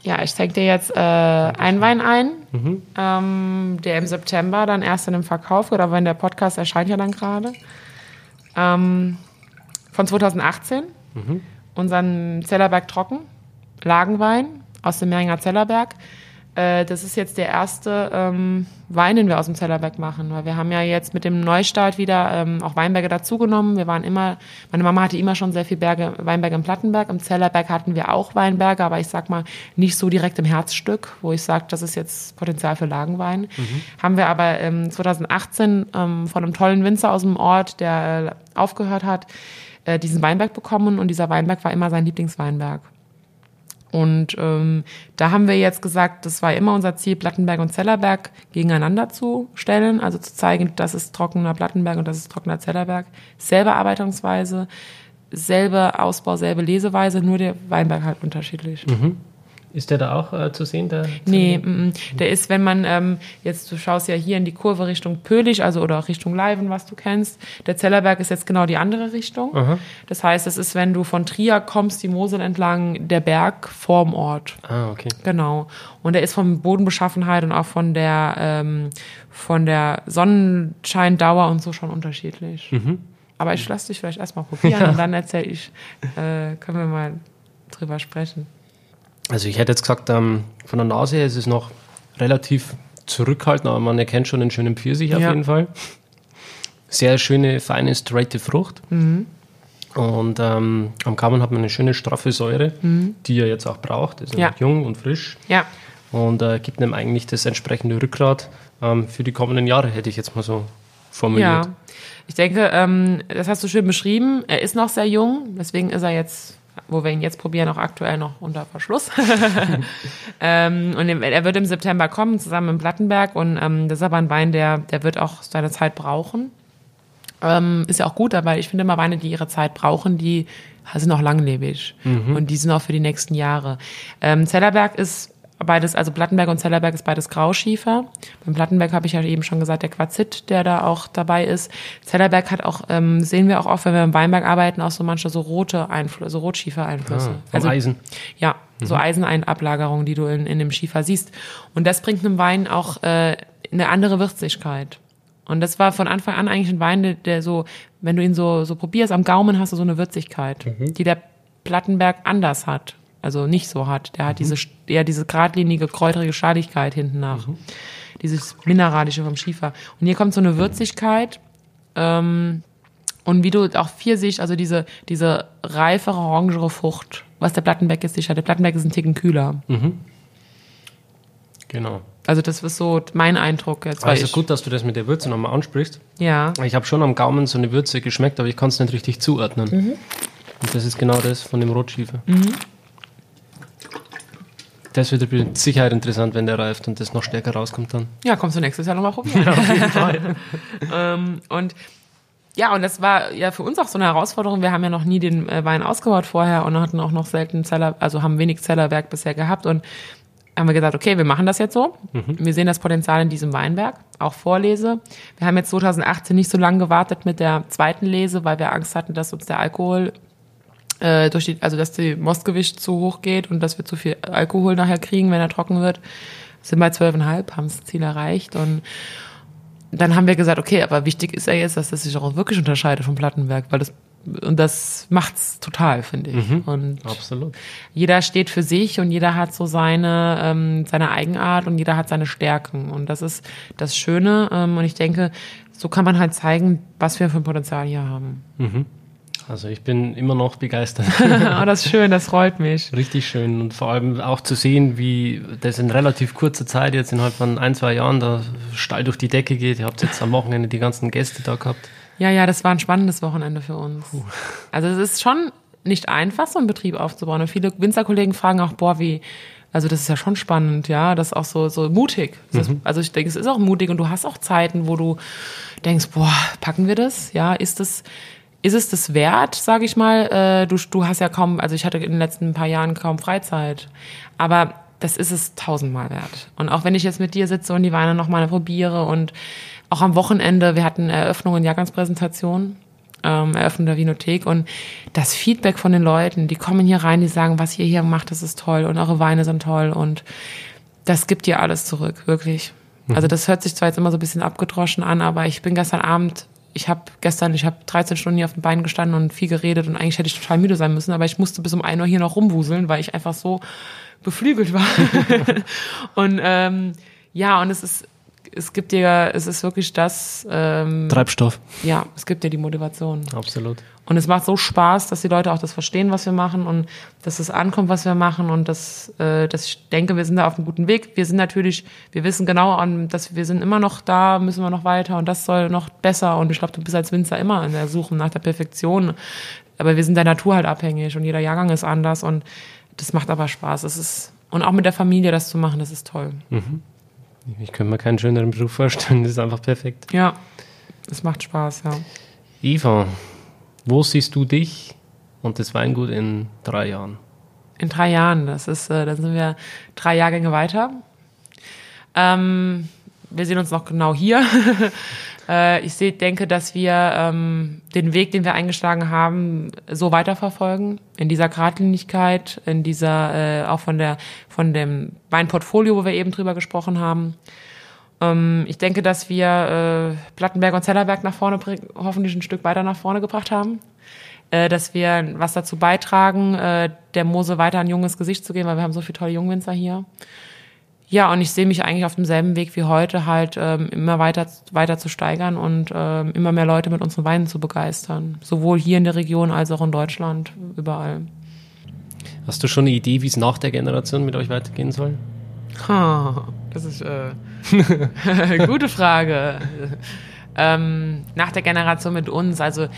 Ja, ich zeige dir jetzt äh, einen Wein ein, mhm. ähm, der im September dann erst in dem Verkauf wird, aber wenn der Podcast erscheint ja dann gerade. Ähm, von 2018. Mhm unseren Zellerberg Trocken, Lagenwein aus dem Mehringer Zellerberg. Äh, das ist jetzt der erste ähm, Wein, den wir aus dem Zellerberg machen, weil wir haben ja jetzt mit dem Neustart wieder ähm, auch Weinberge dazugenommen. Wir waren immer, meine Mama hatte immer schon sehr viel Berge, Weinberge im Plattenberg. Im Zellerberg hatten wir auch Weinberge, aber ich sag mal nicht so direkt im Herzstück, wo ich sage, das ist jetzt Potenzial für Lagenwein. Mhm. Haben wir aber ähm, 2018 ähm, von einem tollen Winzer aus dem Ort, der äh, aufgehört hat, äh, diesen Weinberg bekommen und dieser Weinberg war immer sein Lieblingsweinberg. Und ähm, da haben wir jetzt gesagt, das war immer unser Ziel, Plattenberg und Zellerberg gegeneinander zu stellen, also zu zeigen, das ist trockener Plattenberg und das ist trockener Zellerberg. Selbe Arbeitungsweise, selbe Ausbau, selbe Leseweise, nur der Weinberg halt unterschiedlich. Mhm. Ist der da auch äh, zu sehen? Der nee, m -m. der ist, wenn man ähm, jetzt, du schaust ja hier in die Kurve Richtung Pöhlich, also oder auch Richtung Leiven, was du kennst. Der Zellerberg ist jetzt genau die andere Richtung. Aha. Das heißt, es ist, wenn du von Trier kommst, die Mosel entlang, der Berg vorm Ort. Ah, okay. Genau. Und der ist von Bodenbeschaffenheit und auch von der, ähm, von der Sonnenscheindauer und so schon unterschiedlich. Mhm. Aber ich lasse dich vielleicht erstmal probieren ja. und dann erzähle ich, äh, können wir mal drüber sprechen. Also ich hätte jetzt gesagt, ähm, von der Nase her ist es noch relativ zurückhaltend, aber man erkennt schon einen schönen Pfirsich auf ja. jeden Fall. Sehr schöne, feine, straighte Frucht. Mhm. Und ähm, am Kammern hat man eine schöne, straffe Säure, mhm. die er jetzt auch braucht. Ist ja. jung und frisch. Ja. Und äh, gibt ihm eigentlich das entsprechende Rückgrat ähm, für die kommenden Jahre, hätte ich jetzt mal so formuliert. Ja, ich denke, ähm, das hast du schön beschrieben. Er ist noch sehr jung, deswegen ist er jetzt wo wir ihn jetzt probieren, auch aktuell noch unter Verschluss. ähm, und er wird im September kommen, zusammen im Plattenberg. Und ähm, das ist aber ein Wein, der, der wird auch seine Zeit brauchen. Ähm, ist ja auch gut, aber ich finde immer Weine, die ihre Zeit brauchen, die sind auch langlebig. Mhm. Und die sind auch für die nächsten Jahre. Ähm, Zellerberg ist beides, also Plattenberg und Zellerberg ist beides Grauschiefer. Beim Plattenberg habe ich ja eben schon gesagt, der Quarzit, der da auch dabei ist. Zellerberg hat auch, ähm, sehen wir auch oft, wenn wir im Weinberg arbeiten, auch so manche so rote Einflüsse, so Rotschiefer-Einflüsse. Ah, also Eisen. Ja, mhm. so Eisenablagerungen, die du in, in dem Schiefer siehst. Und das bringt einem Wein auch äh, eine andere Würzigkeit. Und das war von Anfang an eigentlich ein Wein, der, der so, wenn du ihn so, so probierst, am Gaumen hast du so eine Würzigkeit, mhm. die der Plattenberg anders hat also nicht so hat. Der hat mhm. diese eher diese geradlinige, kräuterige Schaligkeit hinten nach. Mhm. Dieses Mineralische vom Schiefer. Und hier kommt so eine Würzigkeit. Ähm, und wie du auch Pfirsich, also diese, diese reifere, orangere Frucht, was der Plattenbeck jetzt nicht hat. Der Plattenbeck ist ein Ticken kühler. Mhm. Genau. Also das ist so mein Eindruck jetzt. Also gut, dass du das mit der Würze nochmal ansprichst. Ja. Ich habe schon am Gaumen so eine Würze geschmeckt, aber ich kann es nicht richtig zuordnen. Mhm. Und das ist genau das von dem Rotschiefer. Mhm. Das wird mit Sicherheit interessant, wenn der reift und das noch stärker rauskommt dann. Ja, kommst du nächstes Jahr nochmal probieren. Ja, auf jeden Fall. ähm, und ja, und das war ja für uns auch so eine Herausforderung. Wir haben ja noch nie den äh, Wein ausgebaut vorher und hatten auch noch selten Zeller, also haben wenig Zellerwerk bisher gehabt und haben wir gesagt, okay, wir machen das jetzt so. Mhm. Wir sehen das Potenzial in diesem Weinberg, auch Vorlese. Wir haben jetzt 2018 nicht so lange gewartet mit der zweiten Lese, weil wir Angst hatten, dass uns der Alkohol äh, durch die, also dass die Mostgewicht zu hoch geht und dass wir zu viel Alkohol nachher kriegen, wenn er trocken wird. Sind bei zwölfeinhalb, haben das Ziel erreicht und dann haben wir gesagt, okay, aber wichtig ist ja jetzt, dass das sich auch wirklich unterscheidet vom Plattenberg, weil das und das macht's total, finde ich. Mhm, und absolut. Jeder steht für sich und jeder hat so seine ähm, seine Eigenart und jeder hat seine Stärken und das ist das Schöne ähm, und ich denke, so kann man halt zeigen, was wir für ein Potenzial hier haben. Mhm. Also ich bin immer noch begeistert. oh, das ist schön, das freut mich. Richtig schön und vor allem auch zu sehen, wie das in relativ kurzer Zeit, jetzt innerhalb von ein, zwei Jahren, da steil durch die Decke geht. Ihr habt jetzt am Wochenende die ganzen Gäste da gehabt. Ja, ja, das war ein spannendes Wochenende für uns. Puh. Also es ist schon nicht einfach, so einen Betrieb aufzubauen. Und viele Winzerkollegen fragen auch, boah, wie, also das ist ja schon spannend, ja, das ist auch so, so mutig. Mhm. also ich denke, es ist auch mutig und du hast auch Zeiten, wo du denkst, boah, packen wir das? Ja, ist das, ist es das wert, sage ich mal? Äh, du, du hast ja kaum, also ich hatte in den letzten paar Jahren kaum Freizeit, aber das ist es tausendmal wert. Und auch wenn ich jetzt mit dir sitze und die Weine nochmal probiere und auch am Wochenende, wir hatten Eröffnung und Jahrgangspräsentation, ähm, Eröffnung der Vinothek und das Feedback von den Leuten, die kommen hier rein, die sagen, was ihr hier macht, das ist toll und eure Weine sind toll und das gibt dir alles zurück, wirklich. Mhm. Also das hört sich zwar jetzt immer so ein bisschen abgedroschen an, aber ich bin gestern Abend ich habe gestern, ich habe 13 Stunden hier auf dem Bein gestanden und viel geredet und eigentlich hätte ich total müde sein müssen, aber ich musste bis um 1 Uhr hier noch rumwuseln, weil ich einfach so beflügelt war. und ähm, ja, und es ist, es gibt dir, es ist wirklich das ähm, Treibstoff. Ja, es gibt dir die Motivation. Absolut. Und es macht so Spaß, dass die Leute auch das verstehen, was wir machen und dass es ankommt, was wir machen und dass, äh, dass ich denke, wir sind da auf einem guten Weg. Wir sind natürlich, wir wissen genau, dass wir sind immer noch da, müssen wir noch weiter und das soll noch besser. Und ich glaube, du bist als Winzer immer in der Suche nach der Perfektion. Aber wir sind der Natur halt abhängig und jeder Jahrgang ist anders und das macht aber Spaß. Es ist, und auch mit der Familie das zu machen, das ist toll. Mhm. Ich könnte mir keinen schöneren Beruf vorstellen, das ist einfach perfekt. Ja, es macht Spaß, ja. Eva, wo siehst du dich und das Weingut in drei Jahren? In drei Jahren, das ist, äh, dann sind wir drei Jahrgänge weiter. Ähm, wir sehen uns noch genau hier. äh, ich seh, denke, dass wir ähm, den Weg, den wir eingeschlagen haben, so weiterverfolgen. In dieser Geradlinigkeit, in dieser, äh, auch von der, von dem Weinportfolio, wo wir eben drüber gesprochen haben. Ähm, ich denke, dass wir äh, Plattenberg und Zellerberg nach vorne, hoffentlich ein Stück weiter nach vorne gebracht haben. Äh, dass wir was dazu beitragen, äh, der Mose weiter ein junges Gesicht zu geben, weil wir haben so viele tolle Jungwinzer hier. Ja, und ich sehe mich eigentlich auf demselben Weg wie heute, halt ähm, immer weiter, weiter zu steigern und ähm, immer mehr Leute mit unseren Weinen zu begeistern. Sowohl hier in der Region als auch in Deutschland, überall. Hast du schon eine Idee, wie es nach der Generation mit euch weitergehen soll? Ha, das ist äh, gute Frage. ähm, nach der Generation mit uns, also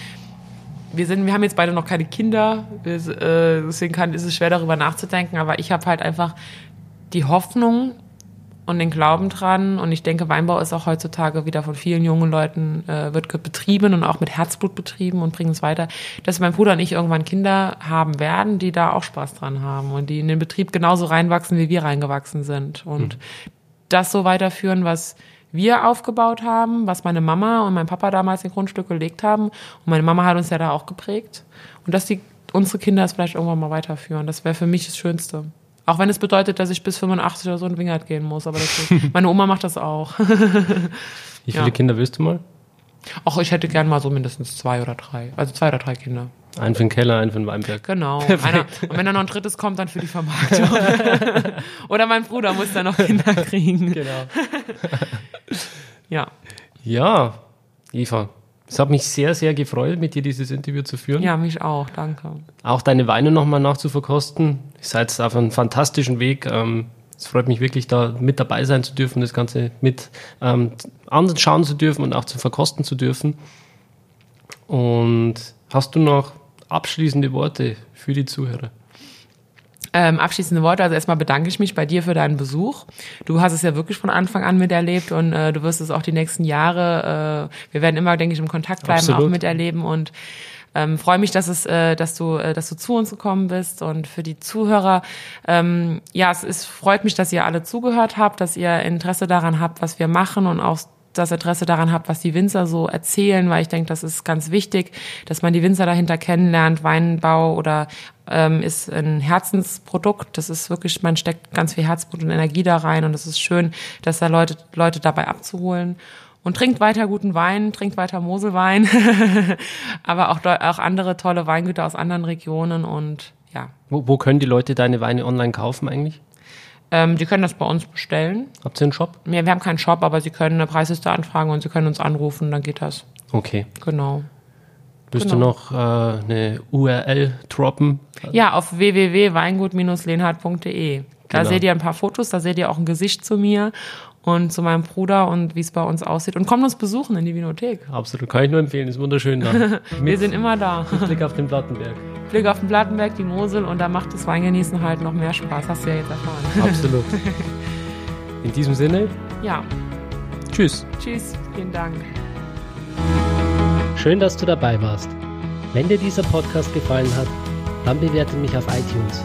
wir sind, wir haben jetzt beide noch keine Kinder, wir, äh, deswegen kann, ist es schwer darüber nachzudenken, aber ich habe halt einfach die Hoffnung, und den Glauben dran. Und ich denke, Weinbau ist auch heutzutage wieder von vielen jungen Leuten, äh, wird betrieben und auch mit Herzblut betrieben und bringen es weiter, dass mein Bruder und ich irgendwann Kinder haben werden, die da auch Spaß dran haben und die in den Betrieb genauso reinwachsen, wie wir reingewachsen sind. Und mhm. das so weiterführen, was wir aufgebaut haben, was meine Mama und mein Papa damals in Grundstück gelegt haben. Und meine Mama hat uns ja da auch geprägt. Und dass die unsere Kinder es vielleicht irgendwann mal weiterführen. Das wäre für mich das Schönste. Auch wenn es bedeutet, dass ich bis 85 oder so in Wingert gehen muss. Aber meine Oma macht das auch. Wie viele ja. Kinder willst du mal? Ach, ich hätte gern mal so mindestens zwei oder drei. Also zwei oder drei Kinder. Einen für den Keller, einen für den Weinberg. Genau. Einer, und wenn da noch ein drittes kommt, dann für die Vermarktung. oder mein Bruder muss dann noch Kinder kriegen. Genau. ja. Ja, Eva, es hat mich sehr, sehr gefreut, mit dir dieses Interview zu führen. Ja, mich auch, danke. Auch deine Weine nochmal nachzuverkosten. Ihr seid auf einem fantastischen Weg. Ähm, es freut mich wirklich, da mit dabei sein zu dürfen, das Ganze mit ähm, anschauen zu dürfen und auch zu verkosten zu dürfen. Und hast du noch abschließende Worte für die Zuhörer? Ähm, abschließende Worte. Also erstmal bedanke ich mich bei dir für deinen Besuch. Du hast es ja wirklich von Anfang an miterlebt und äh, du wirst es auch die nächsten Jahre, äh, wir werden immer, denke ich, im Kontakt bleiben, Absolut. auch miterleben und ähm, freue mich, dass es, äh, dass du, äh, dass du zu uns gekommen bist und für die Zuhörer. Ähm, ja, es ist, freut mich, dass ihr alle zugehört habt, dass ihr Interesse daran habt, was wir machen und auch das Interesse daran habt, was die Winzer so erzählen, weil ich denke, das ist ganz wichtig, dass man die Winzer dahinter kennenlernt. Weinbau oder ähm, ist ein Herzensprodukt. Das ist wirklich, man steckt ganz viel Herzblut und Energie da rein und es ist schön, dass da Leute, Leute dabei abzuholen. Und trinkt weiter guten Wein, trinkt weiter Moselwein, aber auch, auch andere tolle Weingüter aus anderen Regionen und ja. Wo, wo können die Leute deine Weine online kaufen eigentlich? Ähm, die können das bei uns bestellen. Habt ihr einen Shop? Ja, wir haben keinen Shop, aber sie können eine Preisliste anfragen und sie können uns anrufen, dann geht das. Okay. Genau. Wirst Genau. du noch äh, eine URL droppen? Ja, auf www.weingut-lehnhardt.de. Da Genau. seht ihr ein paar Fotos, da seht ihr auch ein Gesicht zu mir und zu meinem Bruder und wie es bei uns aussieht. Und kommt uns besuchen in die Vinothek. Absolut, kann ich nur empfehlen, ist wunderschön da. Wir sind immer da. Blick auf den Plattenberg. Blick auf den Plattenberg, die Mosel und da macht das Weingenießen halt noch mehr Spaß. Hast du ja jetzt erfahren. Absolut. In diesem Sinne, Ja, tschüss. tschüss, vielen Dank. Schön, dass du dabei warst. Wenn dir dieser Podcast gefallen hat, dann bewerte mich auf iTunes.